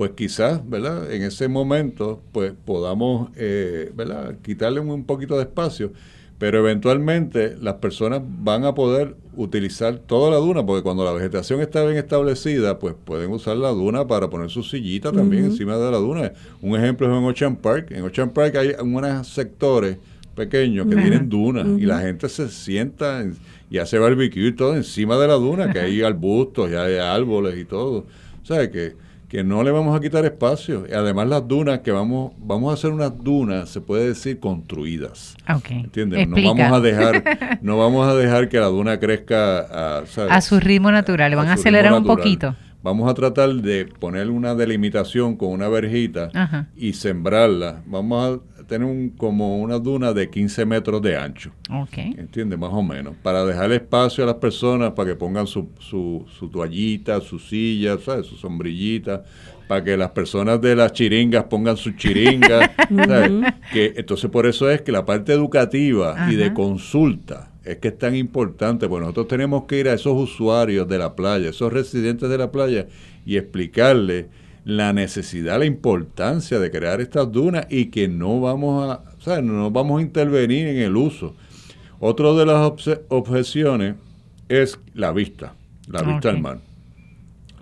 pues quizás, ¿verdad? En ese momento, pues podamos, eh, ¿verdad? Quitarle un poquito de espacio pero eventualmente las personas van a poder utilizar toda la duna, porque cuando la vegetación está bien establecida, pues pueden usar la duna para poner su sillita también encima de la duna. Un ejemplo es en Ocean Park. En Ocean Park hay unos sectores pequeños que tienen dunas y la gente se sienta y hace barbecue y todo encima de la duna, que hay arbustos y hay árboles y todo. O sea que que no le vamos a quitar espacio. Y además las dunas que vamos vamos a hacer unas dunas, se puede decir construidas.
Okay.
¿Entiendes? No vamos a dejar no vamos a dejar que la duna crezca
a, a su ritmo natural, le van a, acelerar un poquito.
vamos a tratar de poner una delimitación con una verjita y sembrarla. Vamos a tener un, como una duna de 15 metros de ancho.
Okay.
¿Entiendes? Más o menos. Para dejar espacio a las personas para que pongan su, su, su toallita, su silla, ¿sabes? su sombrillita, para que las personas de las chiringas pongan sus chiringas. que, entonces, por eso es que la parte educativa y de consulta es que es tan importante, porque nosotros tenemos que ir a esos usuarios de la playa, esos residentes de la playa, y explicarles la necesidad, la importancia de crear estas dunas y que no vamos a, o sea, no vamos a intervenir en el uso. Otra de las objeciones es la vista, la vista al mar.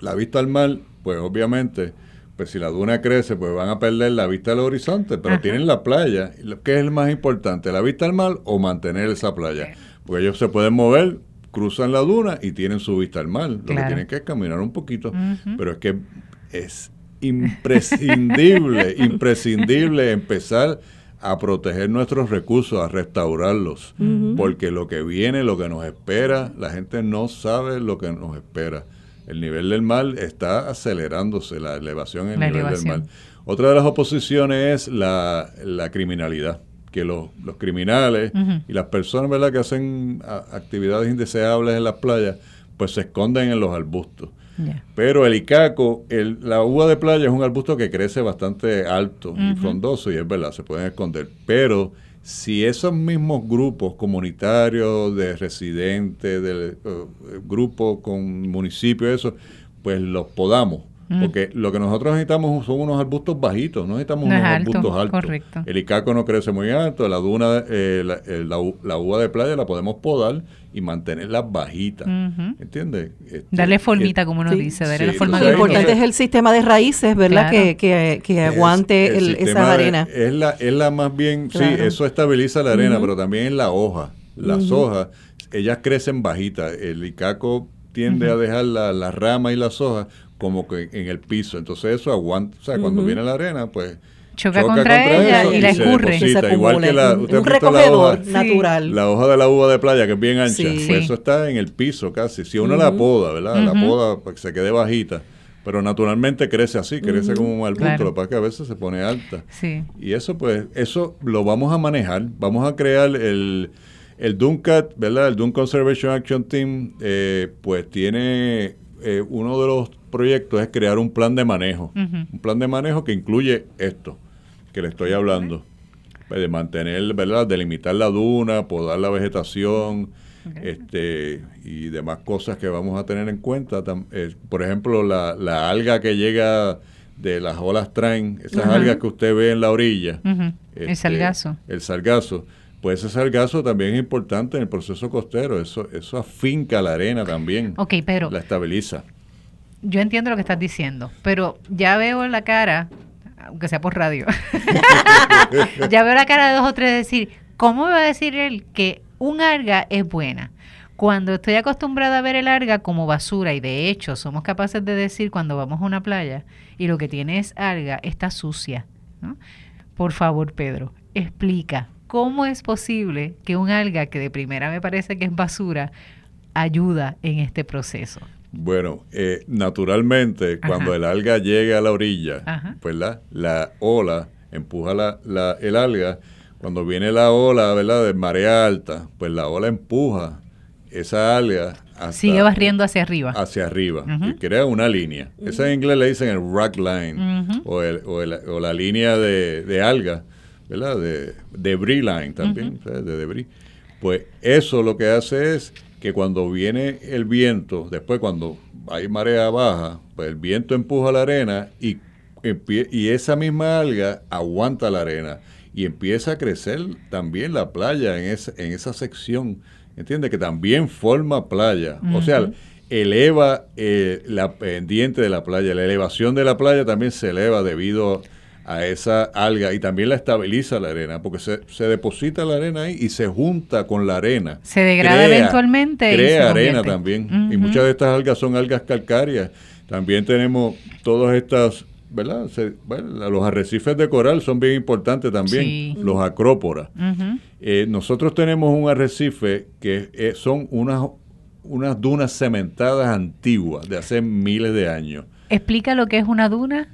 La vista al mar, pues obviamente, pues si la duna crece, pues van a perder la vista al horizonte, pero tienen la playa. ¿Qué es el más importante, la vista al mar o mantener esa playa? Porque ellos se pueden mover, cruzan la duna y tienen su vista al mar. Lo que tienen que es caminar un poquito. Pero es que es imprescindible, imprescindible empezar a proteger nuestros recursos, a restaurarlos, porque lo que viene, lo que nos espera, la gente no sabe lo que nos espera. El nivel del mar está acelerándose, la elevación en el nivel del mar. Otra de las oposiciones es la, la criminalidad que los, los criminales y las personas ¿verdad? que hacen actividades indeseables en las playas, pues se esconden en los arbustos. Pero el icaco, el, la uva de playa es un arbusto que crece bastante alto y frondoso y es verdad, se pueden esconder. Pero si esos mismos grupos comunitarios de residentes, de uh, grupos con municipios, eso, pues los podamos Mm. Porque lo que nosotros necesitamos son unos arbustos bajitos, no necesitamos unos arbustos altos. El icaco no crece muy alto, la duna, eh, la, uva de playa la podemos podar y mantenerla bajita. ¿Entiendes?
Este, darle formita, como uno dice, darle la forma
Lo importante es el sistema de raíces, ¿verdad? Que, que, que, aguante esa arena.
es, la, es la más bien, sí, eso estabiliza la arena, pero también es la hoja. Las hojas, ellas crecen bajitas. El icaco tiende a dejar la, la rama y las hojas como que en el piso. Entonces eso aguanta, o sea, cuando viene la arena, pues
choca, contra, ella y la escurre.
igual que la, un recogedor natural. La hoja de la uva de playa, que es bien ancha, pues eso está en el piso casi. Si uno la poda, ¿verdad? La poda para que se quede bajita. Pero naturalmente crece así, crece como un arbusto, lo que pasa es que a veces se pone alta. Y eso, pues, eso lo vamos a manejar. Vamos a crear el, el DUNCAT, ¿verdad? El Dune Conservation Action Team, eh, pues tiene eh, uno de los proyectos es crear un plan de manejo. Un plan de manejo que incluye esto que le estoy hablando. De mantener, ¿verdad? Delimitar la duna, podar la vegetación, este y demás cosas que vamos a tener en cuenta. Por ejemplo, la, alga que llega de las olas traen, esas algas que usted ve en la orilla.
el este, sargazo.
El sargazo. Pues ese sargazo también es importante en el proceso costero. Eso, eso afinca la arena también.
Ok, pero...
La estabiliza
yo entiendo lo que estás diciendo, pero ya veo en la cara, aunque sea por radio, ya veo la cara de dos o tres decir, ¿cómo me va a decir él que un alga es buena? Cuando estoy acostumbrada a ver el alga como basura, y de hecho somos capaces de decir cuando vamos a una playa y lo que tiene es alga, está sucia. Por favor, Pedro, explica cómo es posible que un alga que de primera me parece que es basura ayuda en este proceso.
Bueno, eh, naturalmente, cuando el alga llega a la orilla, pues la, la ola empuja la, la, el alga. Cuando viene la ola, ¿verdad? De marea alta, pues la ola empuja esa alga.
Sigue barriendo hacia arriba.
Hacia arriba. Y crea una línea. Esa en inglés le dicen el rock line o, el, o, el, o, la línea de, de alga, ¿verdad? De debris line también, de debris. Pues eso lo que hace es que cuando viene el viento, después cuando hay marea baja, pues el viento empuja la arena y, y esa misma alga aguanta la arena y empieza a crecer también la playa en, en esa sección, ¿entiendes? Que también forma playa. O sea, eleva eh, la pendiente de la playa, la elevación de la playa también se eleva debido a esa alga y también la estabiliza la arena, porque se, se deposita la arena ahí y se junta con la arena.
Se degrada eventualmente.
Crea arena también. Y muchas de estas algas son algas calcáreas. También tenemos todas estas, ¿verdad? los arrecifes de coral son bien importantes también, los acróporas. Eh, nosotros tenemos un arrecife que son unas unas dunas cementadas antiguas de hace miles de años.
Explica lo que es una duna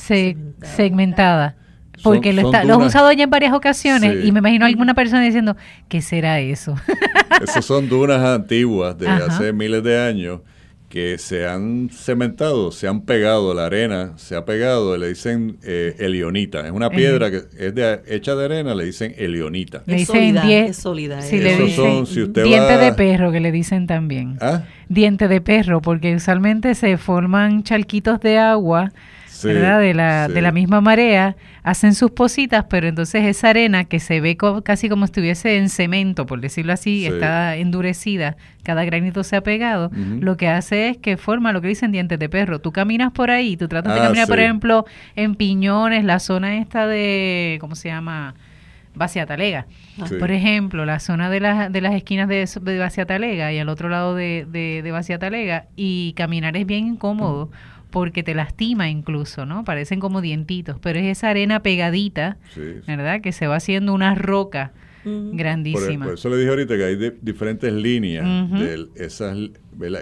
segmentada. Porque lo, está, he usado ya en varias ocasiones y me imagino alguna persona diciendo, ¿qué será eso?
Esas son dunas antiguas de hace miles de años que se han cementado, se han pegado, la arena se ha pegado, le dicen eh, elionita. Es una piedra que es de, hecha de arena, le dicen elionita.
Le dicen es sólida. Si le dicen diente de perro, que le dicen también. ¿Ah? Diente de perro, porque usualmente se forman charquitos de agua ¿verdad? De la, de la misma marea, hacen sus positas, pero entonces esa arena que se ve casi como estuviese en cemento, por decirlo así, está endurecida, cada granito se ha pegado, lo que hace es que forma lo que dicen dientes de perro. Tú caminas por ahí, tú tratas de ah, caminar, por ejemplo, en Piñones, la zona esta de, ¿cómo se llama? Baciatalega. Ah. Por ejemplo, la zona de, de las esquinas de, de Baciatalega y al otro lado de, de, de Baciatalega, y caminar es bien incómodo porque te lastima incluso, ¿no? Parecen como dientitos, pero es esa arena pegadita, ¿verdad? Que se va haciendo una roca grandísima.
Por, eso le dije ahorita que hay diferentes líneas de esas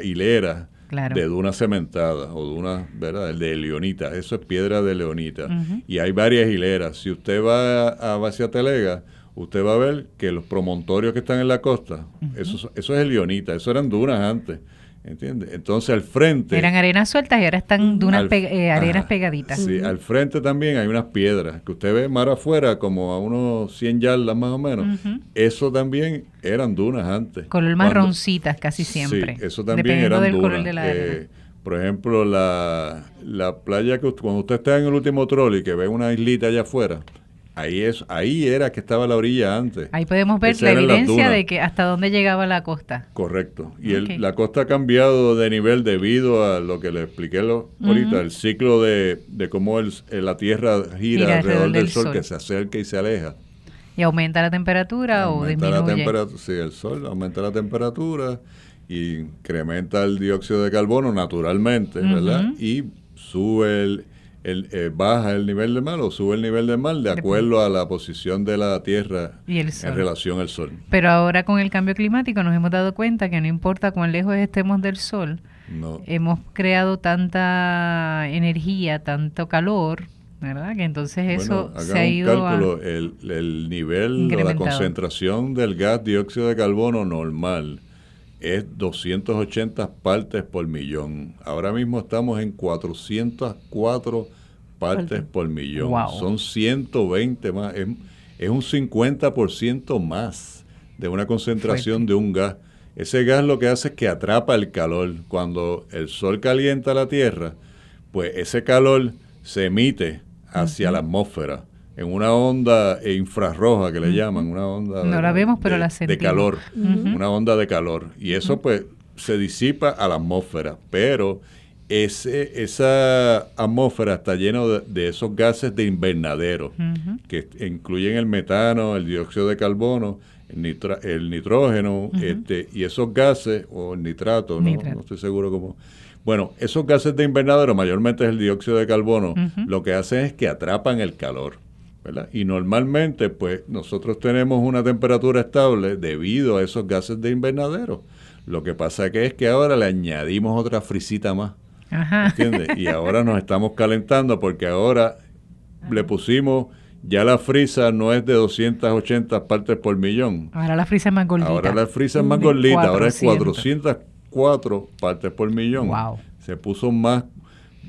hileras de duna cementada o duna, ¿verdad? De leonita, eso es piedra de leonita. Y hay varias hileras. Si usted va a, a Telega, usted va a ver que los promontorios que están en la costa, eso, eso es leonita, eso eran dunas antes. ¿Entiendes? Entonces al frente...
Eran arenas sueltas y ahora están de unas eh, arenas pegaditas.
Sí, al frente también hay unas piedras que usted ve mar afuera como a unos 100 yardas más o menos. Eso también eran dunas antes.
Color marroncitas casi siempre.
Sí, eso también eran del dunas. Color de la eh, por ejemplo, la, la playa que cuando usted está en el último trolley que ve una islita allá afuera, Ahí, es, ahí era que estaba la orilla antes.
Ahí podemos ver la evidencia de que hasta dónde llegaba la costa.
Correcto. Y la costa ha cambiado de nivel debido a lo que le expliqué ahorita, el ciclo de, cómo el, la Tierra gira, alrededor, del, sol, que se acerca y se aleja.
¿Y aumenta la temperatura o disminuye? La temperatura,
sí, el sol aumenta la temperatura y incrementa el dióxido de carbono naturalmente, ¿verdad? Y sube el el, eh, baja el nivel del mar o sube el nivel del mar de acuerdo a la posición de la Tierra en relación al Sol.
Pero ahora con el cambio climático nos hemos dado cuenta que no importa cuán lejos estemos del Sol, hemos creado tanta energía, tanto calor, ¿verdad? Que entonces eso se ha ido
cálculo, el, el nivel o la concentración del gas dióxido de carbono normal es 280 partes por millón. Ahora mismo estamos en 404 partes por millón. Son 120 más. Es, es un 50% más de una concentración de un gas. Ese gas lo que hace es que atrapa el calor. Cuando el sol calienta la Tierra, pues ese calor se emite hacia la atmósfera en una onda infrarroja que le llaman, una onda
no la vemos, pero
de,
la
de calor, una onda de calor. Y eso pues se disipa a la atmósfera, pero ese, esa atmósfera está llena de, esos gases de invernadero, que incluyen el metano, el dióxido de carbono, el, el nitrógeno, este, y esos gases, o el nitrato, ¿no? no estoy seguro cómo. Bueno, esos gases de invernadero, mayormente es el dióxido de carbono, lo que hacen es que atrapan el calor. Y normalmente, pues, nosotros tenemos una temperatura estable debido a esos gases de invernadero. Lo que pasa que es que ahora le añadimos otra frisita más. ¿Entiendes? Y ahora nos estamos calentando porque ahora le pusimos, ya la frisa no es de 280 partes por millón.
Ahora la frisa es más gordita.
Ahora la frisa es más gordita, ahora es 404 partes por millón. Se puso más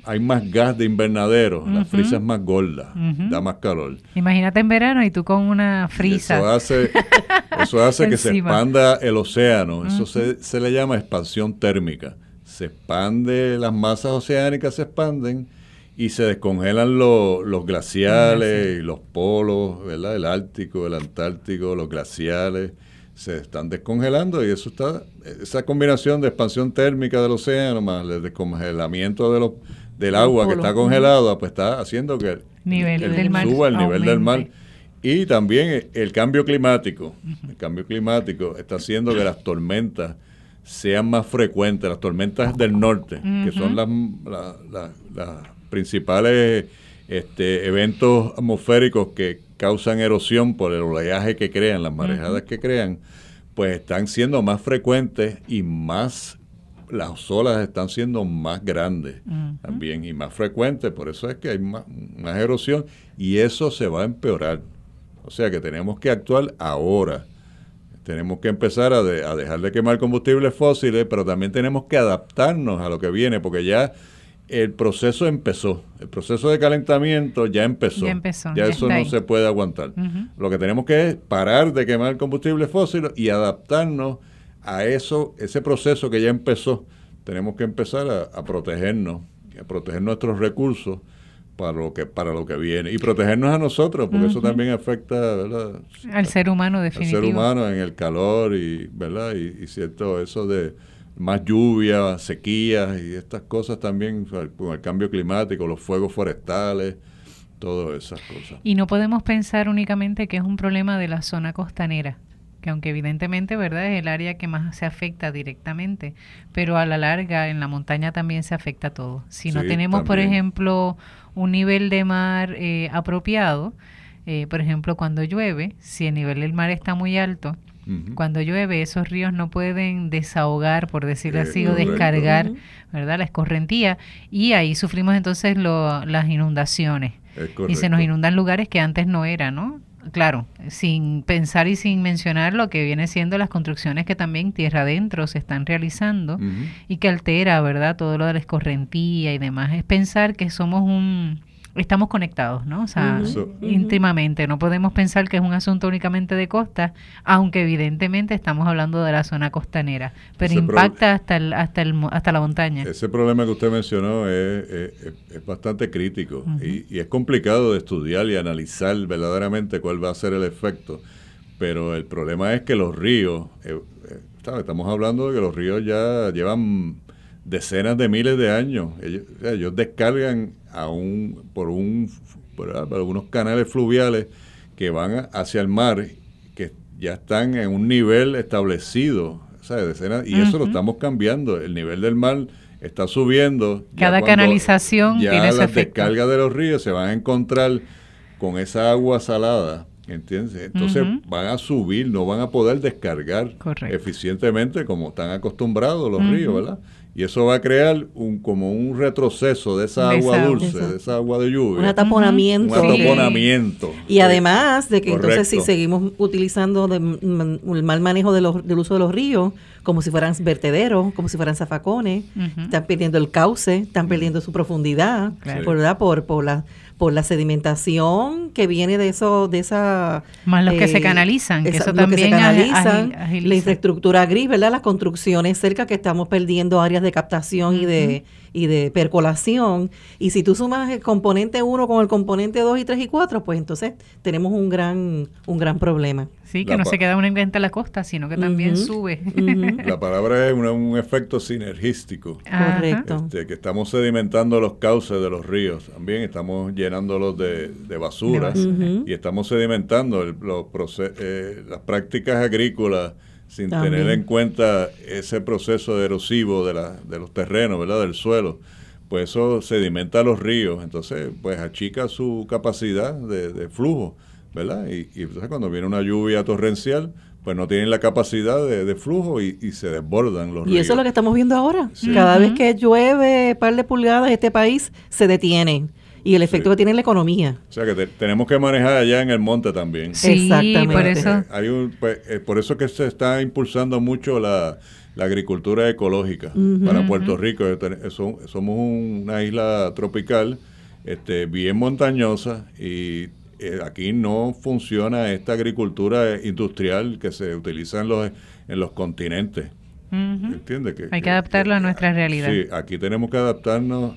hay más gas de invernadero, la frisa es más gorda, da más calor.
Imagínate en verano y tú con una frisa.
Eso hace, eso hace que se expanda el océano, eso se, se, le llama expansión térmica. Se expande, las masas oceánicas se expanden y se descongelan los glaciales y los polos, ¿verdad? El Ártico, el Antártico, los glaciales se están descongelando y eso está, esa combinación de expansión térmica del océano más el descongelamiento de los del agua que está congelada, pues está haciendo que
nivel del mar
suba el nivel del mar. Y también el cambio climático. El cambio climático está haciendo que las tormentas sean más frecuentes, las tormentas del norte, que son las, principales este, eventos atmosféricos que causan erosión por el oleaje que crean, las marejadas que crean pues están siendo más frecuentes y más las olas están siendo más grandes también y más frecuentes, por eso es que hay más, erosión y eso se va a empeorar. O sea que tenemos que actuar ahora. Tenemos que empezar a, dejar de quemar combustibles fósiles, pero también tenemos que adaptarnos a lo que viene, porque ya el proceso empezó. El proceso de calentamiento ya empezó. Ya, empezó, ya, eso no se puede aguantar. Lo que tenemos que es parar de quemar combustibles fósiles y adaptarnos a eso, ese proceso que ya empezó, tenemos que empezar a, protegernos, a proteger nuestros recursos para lo que para lo que viene. Y protegernos a nosotros porque eso también afecta
al ser humano definitivamente
al ser humano en el calor y verdad y, cierto eso de más lluvia sequías y estas cosas también con el cambio climático los fuegos forestales todas esas cosas.
Y no podemos pensar únicamente que es un problema de la zona costanera que aunque evidentemente, ¿verdad?, es el área que más se afecta directamente, pero a la larga en la montaña también se afecta todo. Si no tenemos, por ejemplo, un nivel de mar eh, apropiado, eh, por ejemplo, cuando llueve, si el nivel del mar está muy alto, cuando llueve esos ríos no pueden desahogar, por decirlo así, o descargar, ¿verdad?, la escorrentía, y ahí sufrimos entonces lo, las inundaciones. Y se nos inundan lugares que antes no eran, ¿no? Claro, sin pensar y sin mencionar lo que viene siendo las construcciones que también tierra adentro se están realizando y que altera, ¿verdad? Todo lo de la escorrentía y demás. Es pensar que somos un, estamos conectados, ¿no? O sea, íntimamente. No podemos pensar que es un asunto únicamente de costa, aunque evidentemente estamos hablando de la zona costanera, pero impacta hasta el, hasta el, hasta la montaña.
Ese problema que usted mencionó es, es, bastante crítico y, y, es complicado de estudiar y analizar verdaderamente cuál va a ser el efecto. Pero el problema es que los ríos, eh, eh, estamos hablando de que los ríos ya llevan decenas de miles de años. Ellos, descargan a un, por, un, por, algunos canales fluviales que van hacia el mar, que ya están en un nivel establecido. Decenas, y eso lo estamos cambiando. El nivel del mar está subiendo.
Cada canalización
ya tiene las descargas de los ríos se van a encontrar con esa agua salada ¿Entiendes? Entonces van a subir, no van a poder descargar eficientemente como están acostumbrados los ríos, ¿verdad? Y eso va a crear un como un retroceso de esa agua dulce, de esa agua de lluvia.
Un ataponamiento.
Un ataponamiento.
Y además de que entonces si seguimos utilizando el mal manejo de los, del uso de los ríos, como si fueran vertederos, como si fueran zafacones, están perdiendo el cauce, están perdiendo su profundidad, ¿verdad? Por, por la por la sedimentación que viene de eso, de esa...
Más los que se eh, canalizan, que eso también se canalizan,
la infraestructura gris, ¿verdad? Las construcciones cerca que estamos perdiendo áreas de captación y de y de percolación. Y si tú sumas el componente 1 con el componente 2 y 3 y 4, pues entonces tenemos un gran, un gran problema.
Sí, que no se queda únicamente a la costa, sino que también sube.
La palabra es un efecto sinergístico.
Correcto.
Este, que estamos sedimentando los cauces de los ríos, también estamos llenándolos de, de basura y estamos sedimentando el, los eh, las prácticas agrícolas sin tener en cuenta ese proceso erosivo de, la, de los terrenos, ¿verdad? Del suelo, pues eso sedimenta los ríos, entonces pues achica su capacidad de, flujo, ¿verdad? Y, entonces cuando viene una lluvia torrencial, pues no tienen la capacidad de, flujo y, se desbordan los ríos.
Y eso es lo que estamos viendo ahora. Cada vez que llueve par de pulgadas, este país se detiene y el efecto que tiene en la economía.
O sea que tenemos que manejar allá en el monte también.
Sí, Exactamente. Por eso.
Hay un, pues, eh, por eso que se está impulsando mucho la, agricultura ecológica para Puerto Rico. Somos una isla tropical, este, bien montañosa y eh, aquí no funciona esta agricultura industrial que se utiliza en los, en los continentes.
¿Entiendes? Que, Hay que adaptarlo a nuestra realidad.
Sí, aquí tenemos que adaptarnos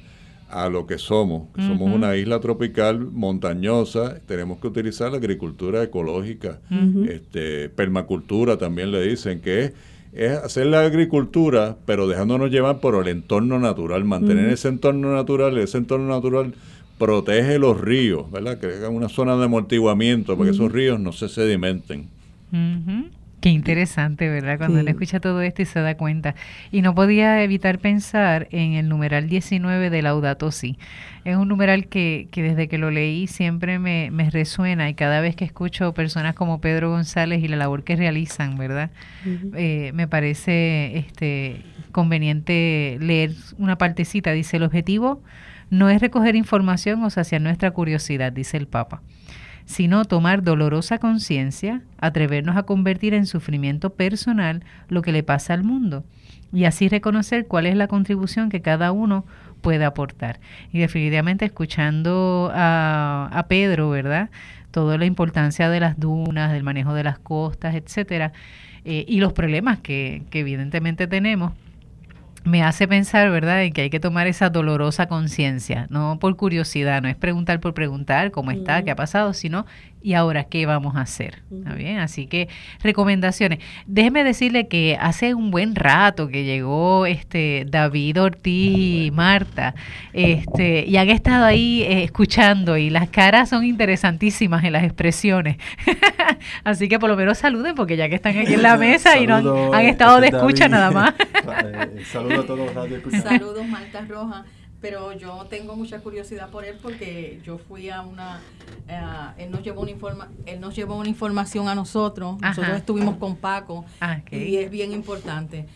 a lo que somos. Somos una isla tropical montañosa, tenemos que utilizar la agricultura ecológica, este, permacultura también le dicen, que es, hacer la agricultura, pero dejándonos llevar por el entorno natural, mantener ese entorno natural, ese entorno natural protege los ríos, ¿verdad? Que una zona de amortiguamiento para que esos ríos no se sedimenten.
Qué interesante, ¿verdad? Cuando uno escucha todo esto y se da cuenta. Y no podía evitar pensar en el numeral 19 de Laudato Si. Es un numeral que, que desde que lo leí siempre me, me, resuena y cada vez que escucho personas como Pedro González y la labor que realizan, ¿verdad? Eh, me parece este conveniente leer una partecita. Dice, el objetivo no es recoger información o saciar nuestra curiosidad, dice el Papa sino tomar dolorosa conciencia, atrevernos a convertir en sufrimiento personal lo que le pasa al mundo y así reconocer cuál es la contribución que cada uno puede aportar. Y definitivamente escuchando a, Pedro, ¿verdad? Toda la importancia de las dunas, del manejo de las costas, etcétera, eh, y los problemas que, que evidentemente tenemos, me hace pensar, ¿verdad?, en que hay que tomar esa dolorosa conciencia, no por curiosidad, no es preguntar por preguntar cómo está, qué ha pasado, sino y ahora qué vamos a hacer. ¿Está bien? Así que recomendaciones. Déjeme decirle que hace un buen rato que llegó este David Ortiz y Marta, este, y han estado ahí eh, escuchando y las caras son interesantísimas en las expresiones. Así que por lo menos saluden porque ya que están aquí en la mesa y no han, estado de escucha nada más.
Eh, saludos a todos los
Saludos Marta Roja pero yo tengo mucha curiosidad por él porque yo fui a una eh, él nos llevó una informa él nos llevó una información a nosotros nosotros estuvimos con Paco ah, y es bien importante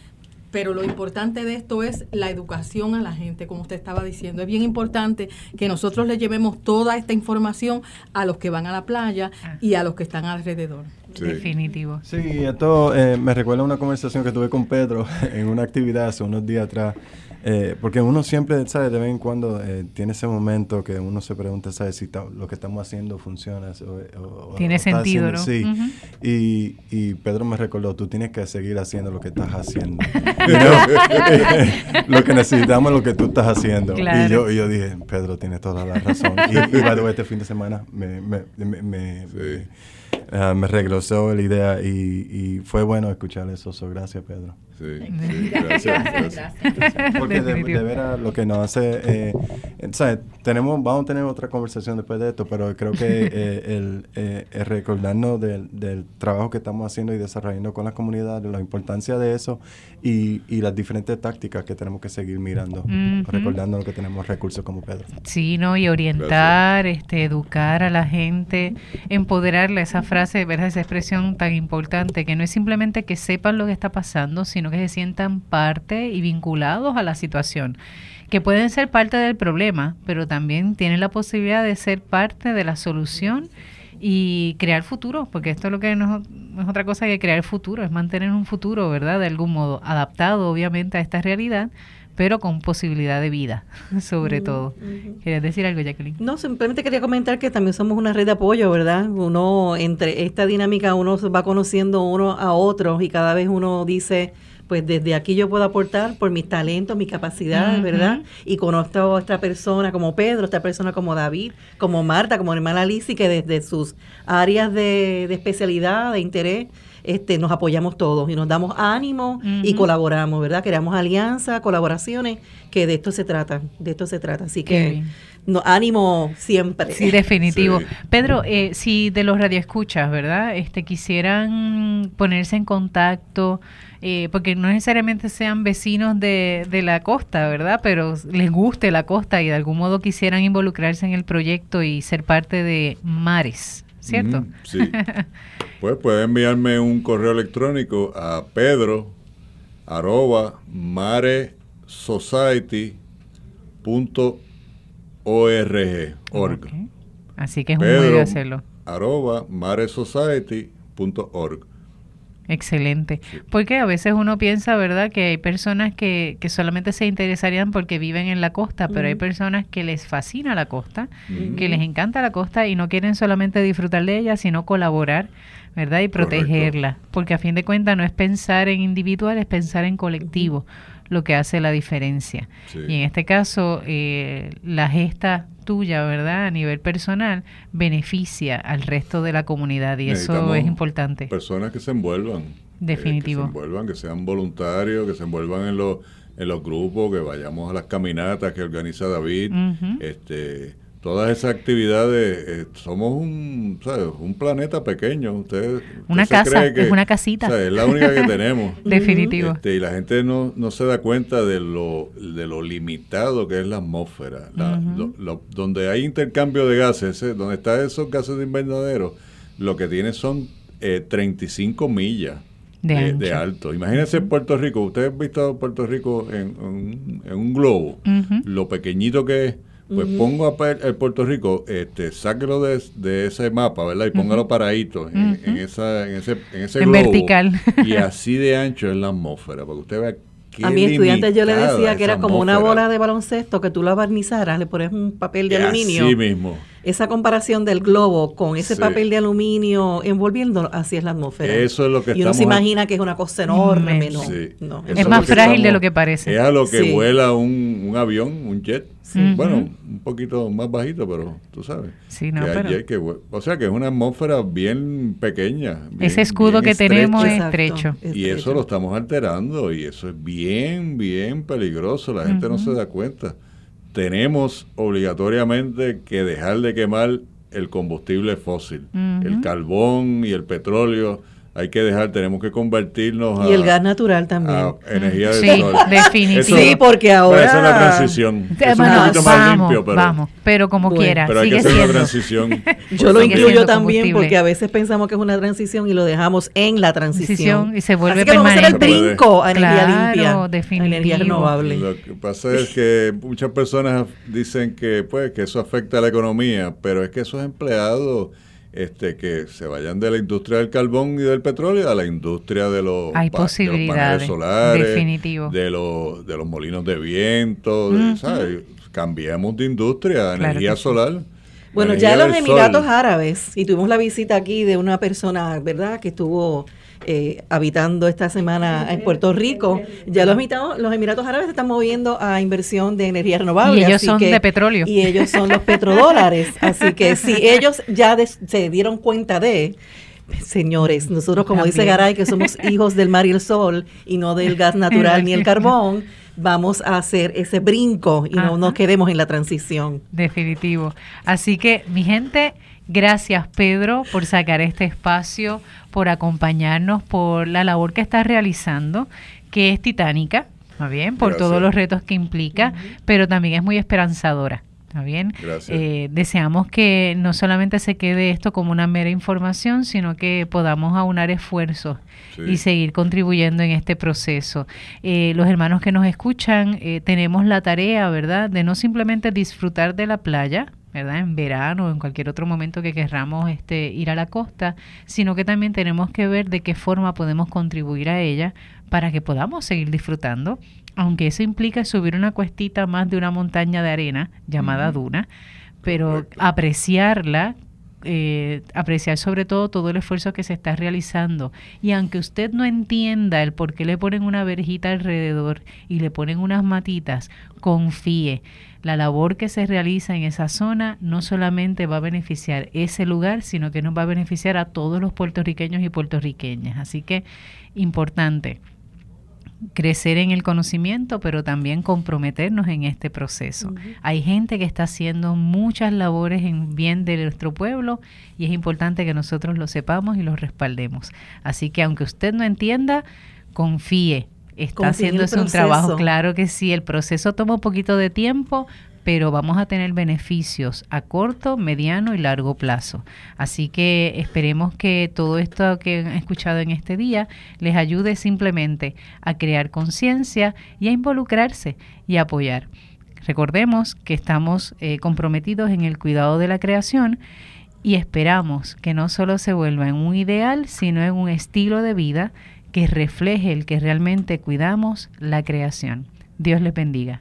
pero lo importante de esto es la educación a la gente, como usted estaba diciendo. Es bien importante que nosotros le llevemos toda esta información a los que van a la playa ah. y a los que están alrededor.
Definitivo.
Sí, esto eh, me recuerda una conversación que tuve con Pedro en una actividad hace unos días atrás eh, porque uno siempre, ¿sabes? De vez en cuando eh, tiene ese momento que uno se pregunta, ¿sabes? Si lo que estamos haciendo funciona.
tiene sentido, ¿no?
Sí. y, Pedro me recordó, tú tienes que seguir haciendo lo que estás haciendo. lo que necesitamos es lo que tú estás haciendo. Y, yo, yo dije, Pedro tiene toda la razón. y, y este fin de semana me, me, me, ah, regresó la idea y, fue bueno escuchar eso. gracias, Pedro.
Sí, gracias,
Porque de, veras lo que nos hace, eh, Tenemos, vamos a tener otra conversación después de esto, pero creo que eh, el, eh, recordarnos del, trabajo que estamos haciendo y desarrollando con las comunidades, la importancia de eso y, las diferentes tácticas que tenemos que seguir mirando, recordando que tenemos recursos como Pedro.
Sí, ¿no? Y orientar, este, educar a la gente, empoderarle esa frase, ¿verdad? esa expresión tan importante, que no es simplemente que sepan lo que está pasando, sino que se sientan parte y vinculados a la situación, que pueden ser parte del problema, pero también tienen la posibilidad de ser parte de la solución y crear futuro, porque esto es lo que no, es otra cosa que crear futuro, es mantener un futuro, ¿verdad? De algún modo, adaptado obviamente a esta realidad, pero con posibilidad de vida, sobre todo. ¿Querías decir algo, Jacqueline?
No, simplemente quería comentar que también somos una red de apoyo, ¿verdad? Uno, entre esta dinámica, uno va conociendo uno a otro y cada vez uno dice, pues desde aquí yo puedo aportar por mis talentos, mis capacidades, ¿verdad? Y conozco a esta persona como Pedro, esta persona como David, como Marta, como hermana Alicia, que desde sus áreas de, especialidad, de interés, este, nos apoyamos todos y nos damos ánimo y colaboramos, ¿verdad? Creamos alianzas, colaboraciones, que de esto se trata, de esto se trata. Así que no, ánimo siempre.
Sí, definitivo. Pedro, eh, si de los radioescuchas, ¿verdad? Este, quisieran ponerse en contacto, eh, porque no necesariamente sean vecinos de, de, la costa, ¿verdad? Pero les guste la costa y de algún modo quisieran involucrarse en el proyecto y ser parte de Mares, ¿cierto?
sí. pues puede enviarme un correo electrónico a pedro arroba
Así que es un medio de hacerlo.
arroba maresociety.org
Excelente. Porque a veces uno piensa, ¿verdad?, que hay personas que, que solamente se interesarían porque viven en la costa, pero hay personas que les fascina la costa, que les encanta la costa y no quieren solamente disfrutar de ella, sino colaborar, ¿verdad?, y protegerla. Porque a fin de cuentas no es pensar en individual, es pensar en colectivo lo que hace la diferencia. Y en este caso, eh, la gesta tuya, ¿verdad? A nivel personal, beneficia al resto de la comunidad y eso es importante.
Personas que se envuelvan.
Definitivo.
Eh, que se envuelvan, que sean voluntarios, que se envuelvan en los, en los grupos, que vayamos a las caminatas que organiza David, este todas esas actividades, eh, somos un, un planeta pequeño. Usted,
una casa, es una casita.
es la única que tenemos.
Definitivo.
Este, y la gente no, no se da cuenta de lo, de lo limitado que es la atmósfera. donde hay intercambio de gases, donde están esos gases de invernadero, lo que tiene son eh, 35 millas. De, alto. Imagínense Puerto Rico. Ustedes han visto Puerto Rico en, un globo, lo pequeñito que es pues pongo a, el Puerto Rico, este, sáquelo de, de, ese mapa, ¿verdad? Y póngalo paradito en, en, esa, en ese, en ese
en vertical.
Y así de ancho es la atmósfera, para que usted vea
a mi estudiante yo le decía que era como una bola de baloncesto que tú la barnizaras, le pones un papel de aluminio.
Así mismo.
Esa comparación del globo con ese papel de aluminio envolviendo, así es la atmósfera.
Eso es lo que
Y uno se imagina que es una cosa enorme,
no, Es más frágil de lo que parece.
Es a lo que vuela un, un avión, un jet. Bueno, un poquito más bajito, pero tú sabes.
Sí, no,
que o sea que es una atmósfera bien pequeña.
ese escudo que tenemos es estrecho.
Y eso lo estamos alterando y eso es bien, bien peligroso. La gente no se da cuenta. Tenemos obligatoriamente que dejar de quemar el combustible fósil, el carbón y el petróleo hay que dejar, tenemos que convertirnos
a... Y el gas natural también.
energía de
sí, Definitivamente.
sí, porque ahora...
Es una transición. es un poquito más limpio, pero...
Vamos, pero como quiera,
Pero hay que hacer una transición.
Yo lo incluyo también porque a veces pensamos que es una transición y lo dejamos en la transición.
y se vuelve
Así que vamos a hacer el brinco a energía
limpia, definitivo. a
energía renovable.
Lo que pasa es que muchas personas dicen que, pues, que eso afecta a la economía, pero es que esos empleados este, que se vayan de la industria del carbón y del petróleo a la industria de los,
Hay paneles
solares, De, los, de los molinos de viento, cambiemos de industria a energía solar.
Bueno, ya los Emiratos Árabes, y tuvimos la visita aquí de una persona, ¿verdad?, que estuvo eh, habitando esta semana en Puerto Rico. Ya los Emiratos, los Emiratos Árabes se están moviendo a inversión de energía renovable.
Y ellos son de petróleo.
Y ellos son los petrodólares. así que si ellos ya se dieron cuenta de señores, nosotros como dice Garay, que somos hijos del mar y el sol y no del gas natural ni el carbón, vamos a hacer ese brinco y no nos quedemos en la transición.
Definitivo. Así que, mi gente, gracias Pedro por sacar este espacio, por acompañarnos, por la labor que estás realizando, que es titánica, ¿está bien? Por todos los retos que implica, pero también es muy esperanzadora. ¿Está bien? Eh, deseamos que no solamente se quede esto como una mera información, sino que podamos aunar esfuerzos y seguir contribuyendo en este proceso. Eh, los hermanos que nos escuchan, eh, tenemos la tarea, ¿verdad?, de no simplemente disfrutar de la playa, ¿verdad? En verano o en cualquier otro momento que querramos este, ir a la costa, sino que también tenemos que ver de qué forma podemos contribuir a ella para que podamos seguir disfrutando, aunque eso implica subir una cuestita más de una montaña de arena llamada duna, pero apreciarla eh, apreciar sobre todo todo el esfuerzo que se está realizando. Y aunque usted no entienda el por qué le ponen una verjita alrededor y le ponen unas matitas, confíe. La labor que se realiza en esa zona no solamente va a beneficiar ese lugar, sino que nos va a beneficiar a todos los puertorriqueños y puertorriqueñas. Así que importante crecer en el conocimiento, pero también comprometernos en este proceso. Hay gente que está haciendo muchas labores en bien de nuestro pueblo y es importante que nosotros lo sepamos y lo respaldemos. Así que aunque usted no entienda, confíe. Está haciéndose un trabajo, claro que sí, el proceso toma un poquito de tiempo, pero vamos a tener beneficios a corto, mediano y largo plazo. Así que esperemos que todo esto que han escuchado en este día les ayude simplemente a crear conciencia y a involucrarse y apoyar. Recordemos que estamos eh, comprometidos en el cuidado de la creación y esperamos que no solo se vuelva en un ideal, sino en un estilo de vida que refleje el que realmente cuidamos la creación. Dios les bendiga.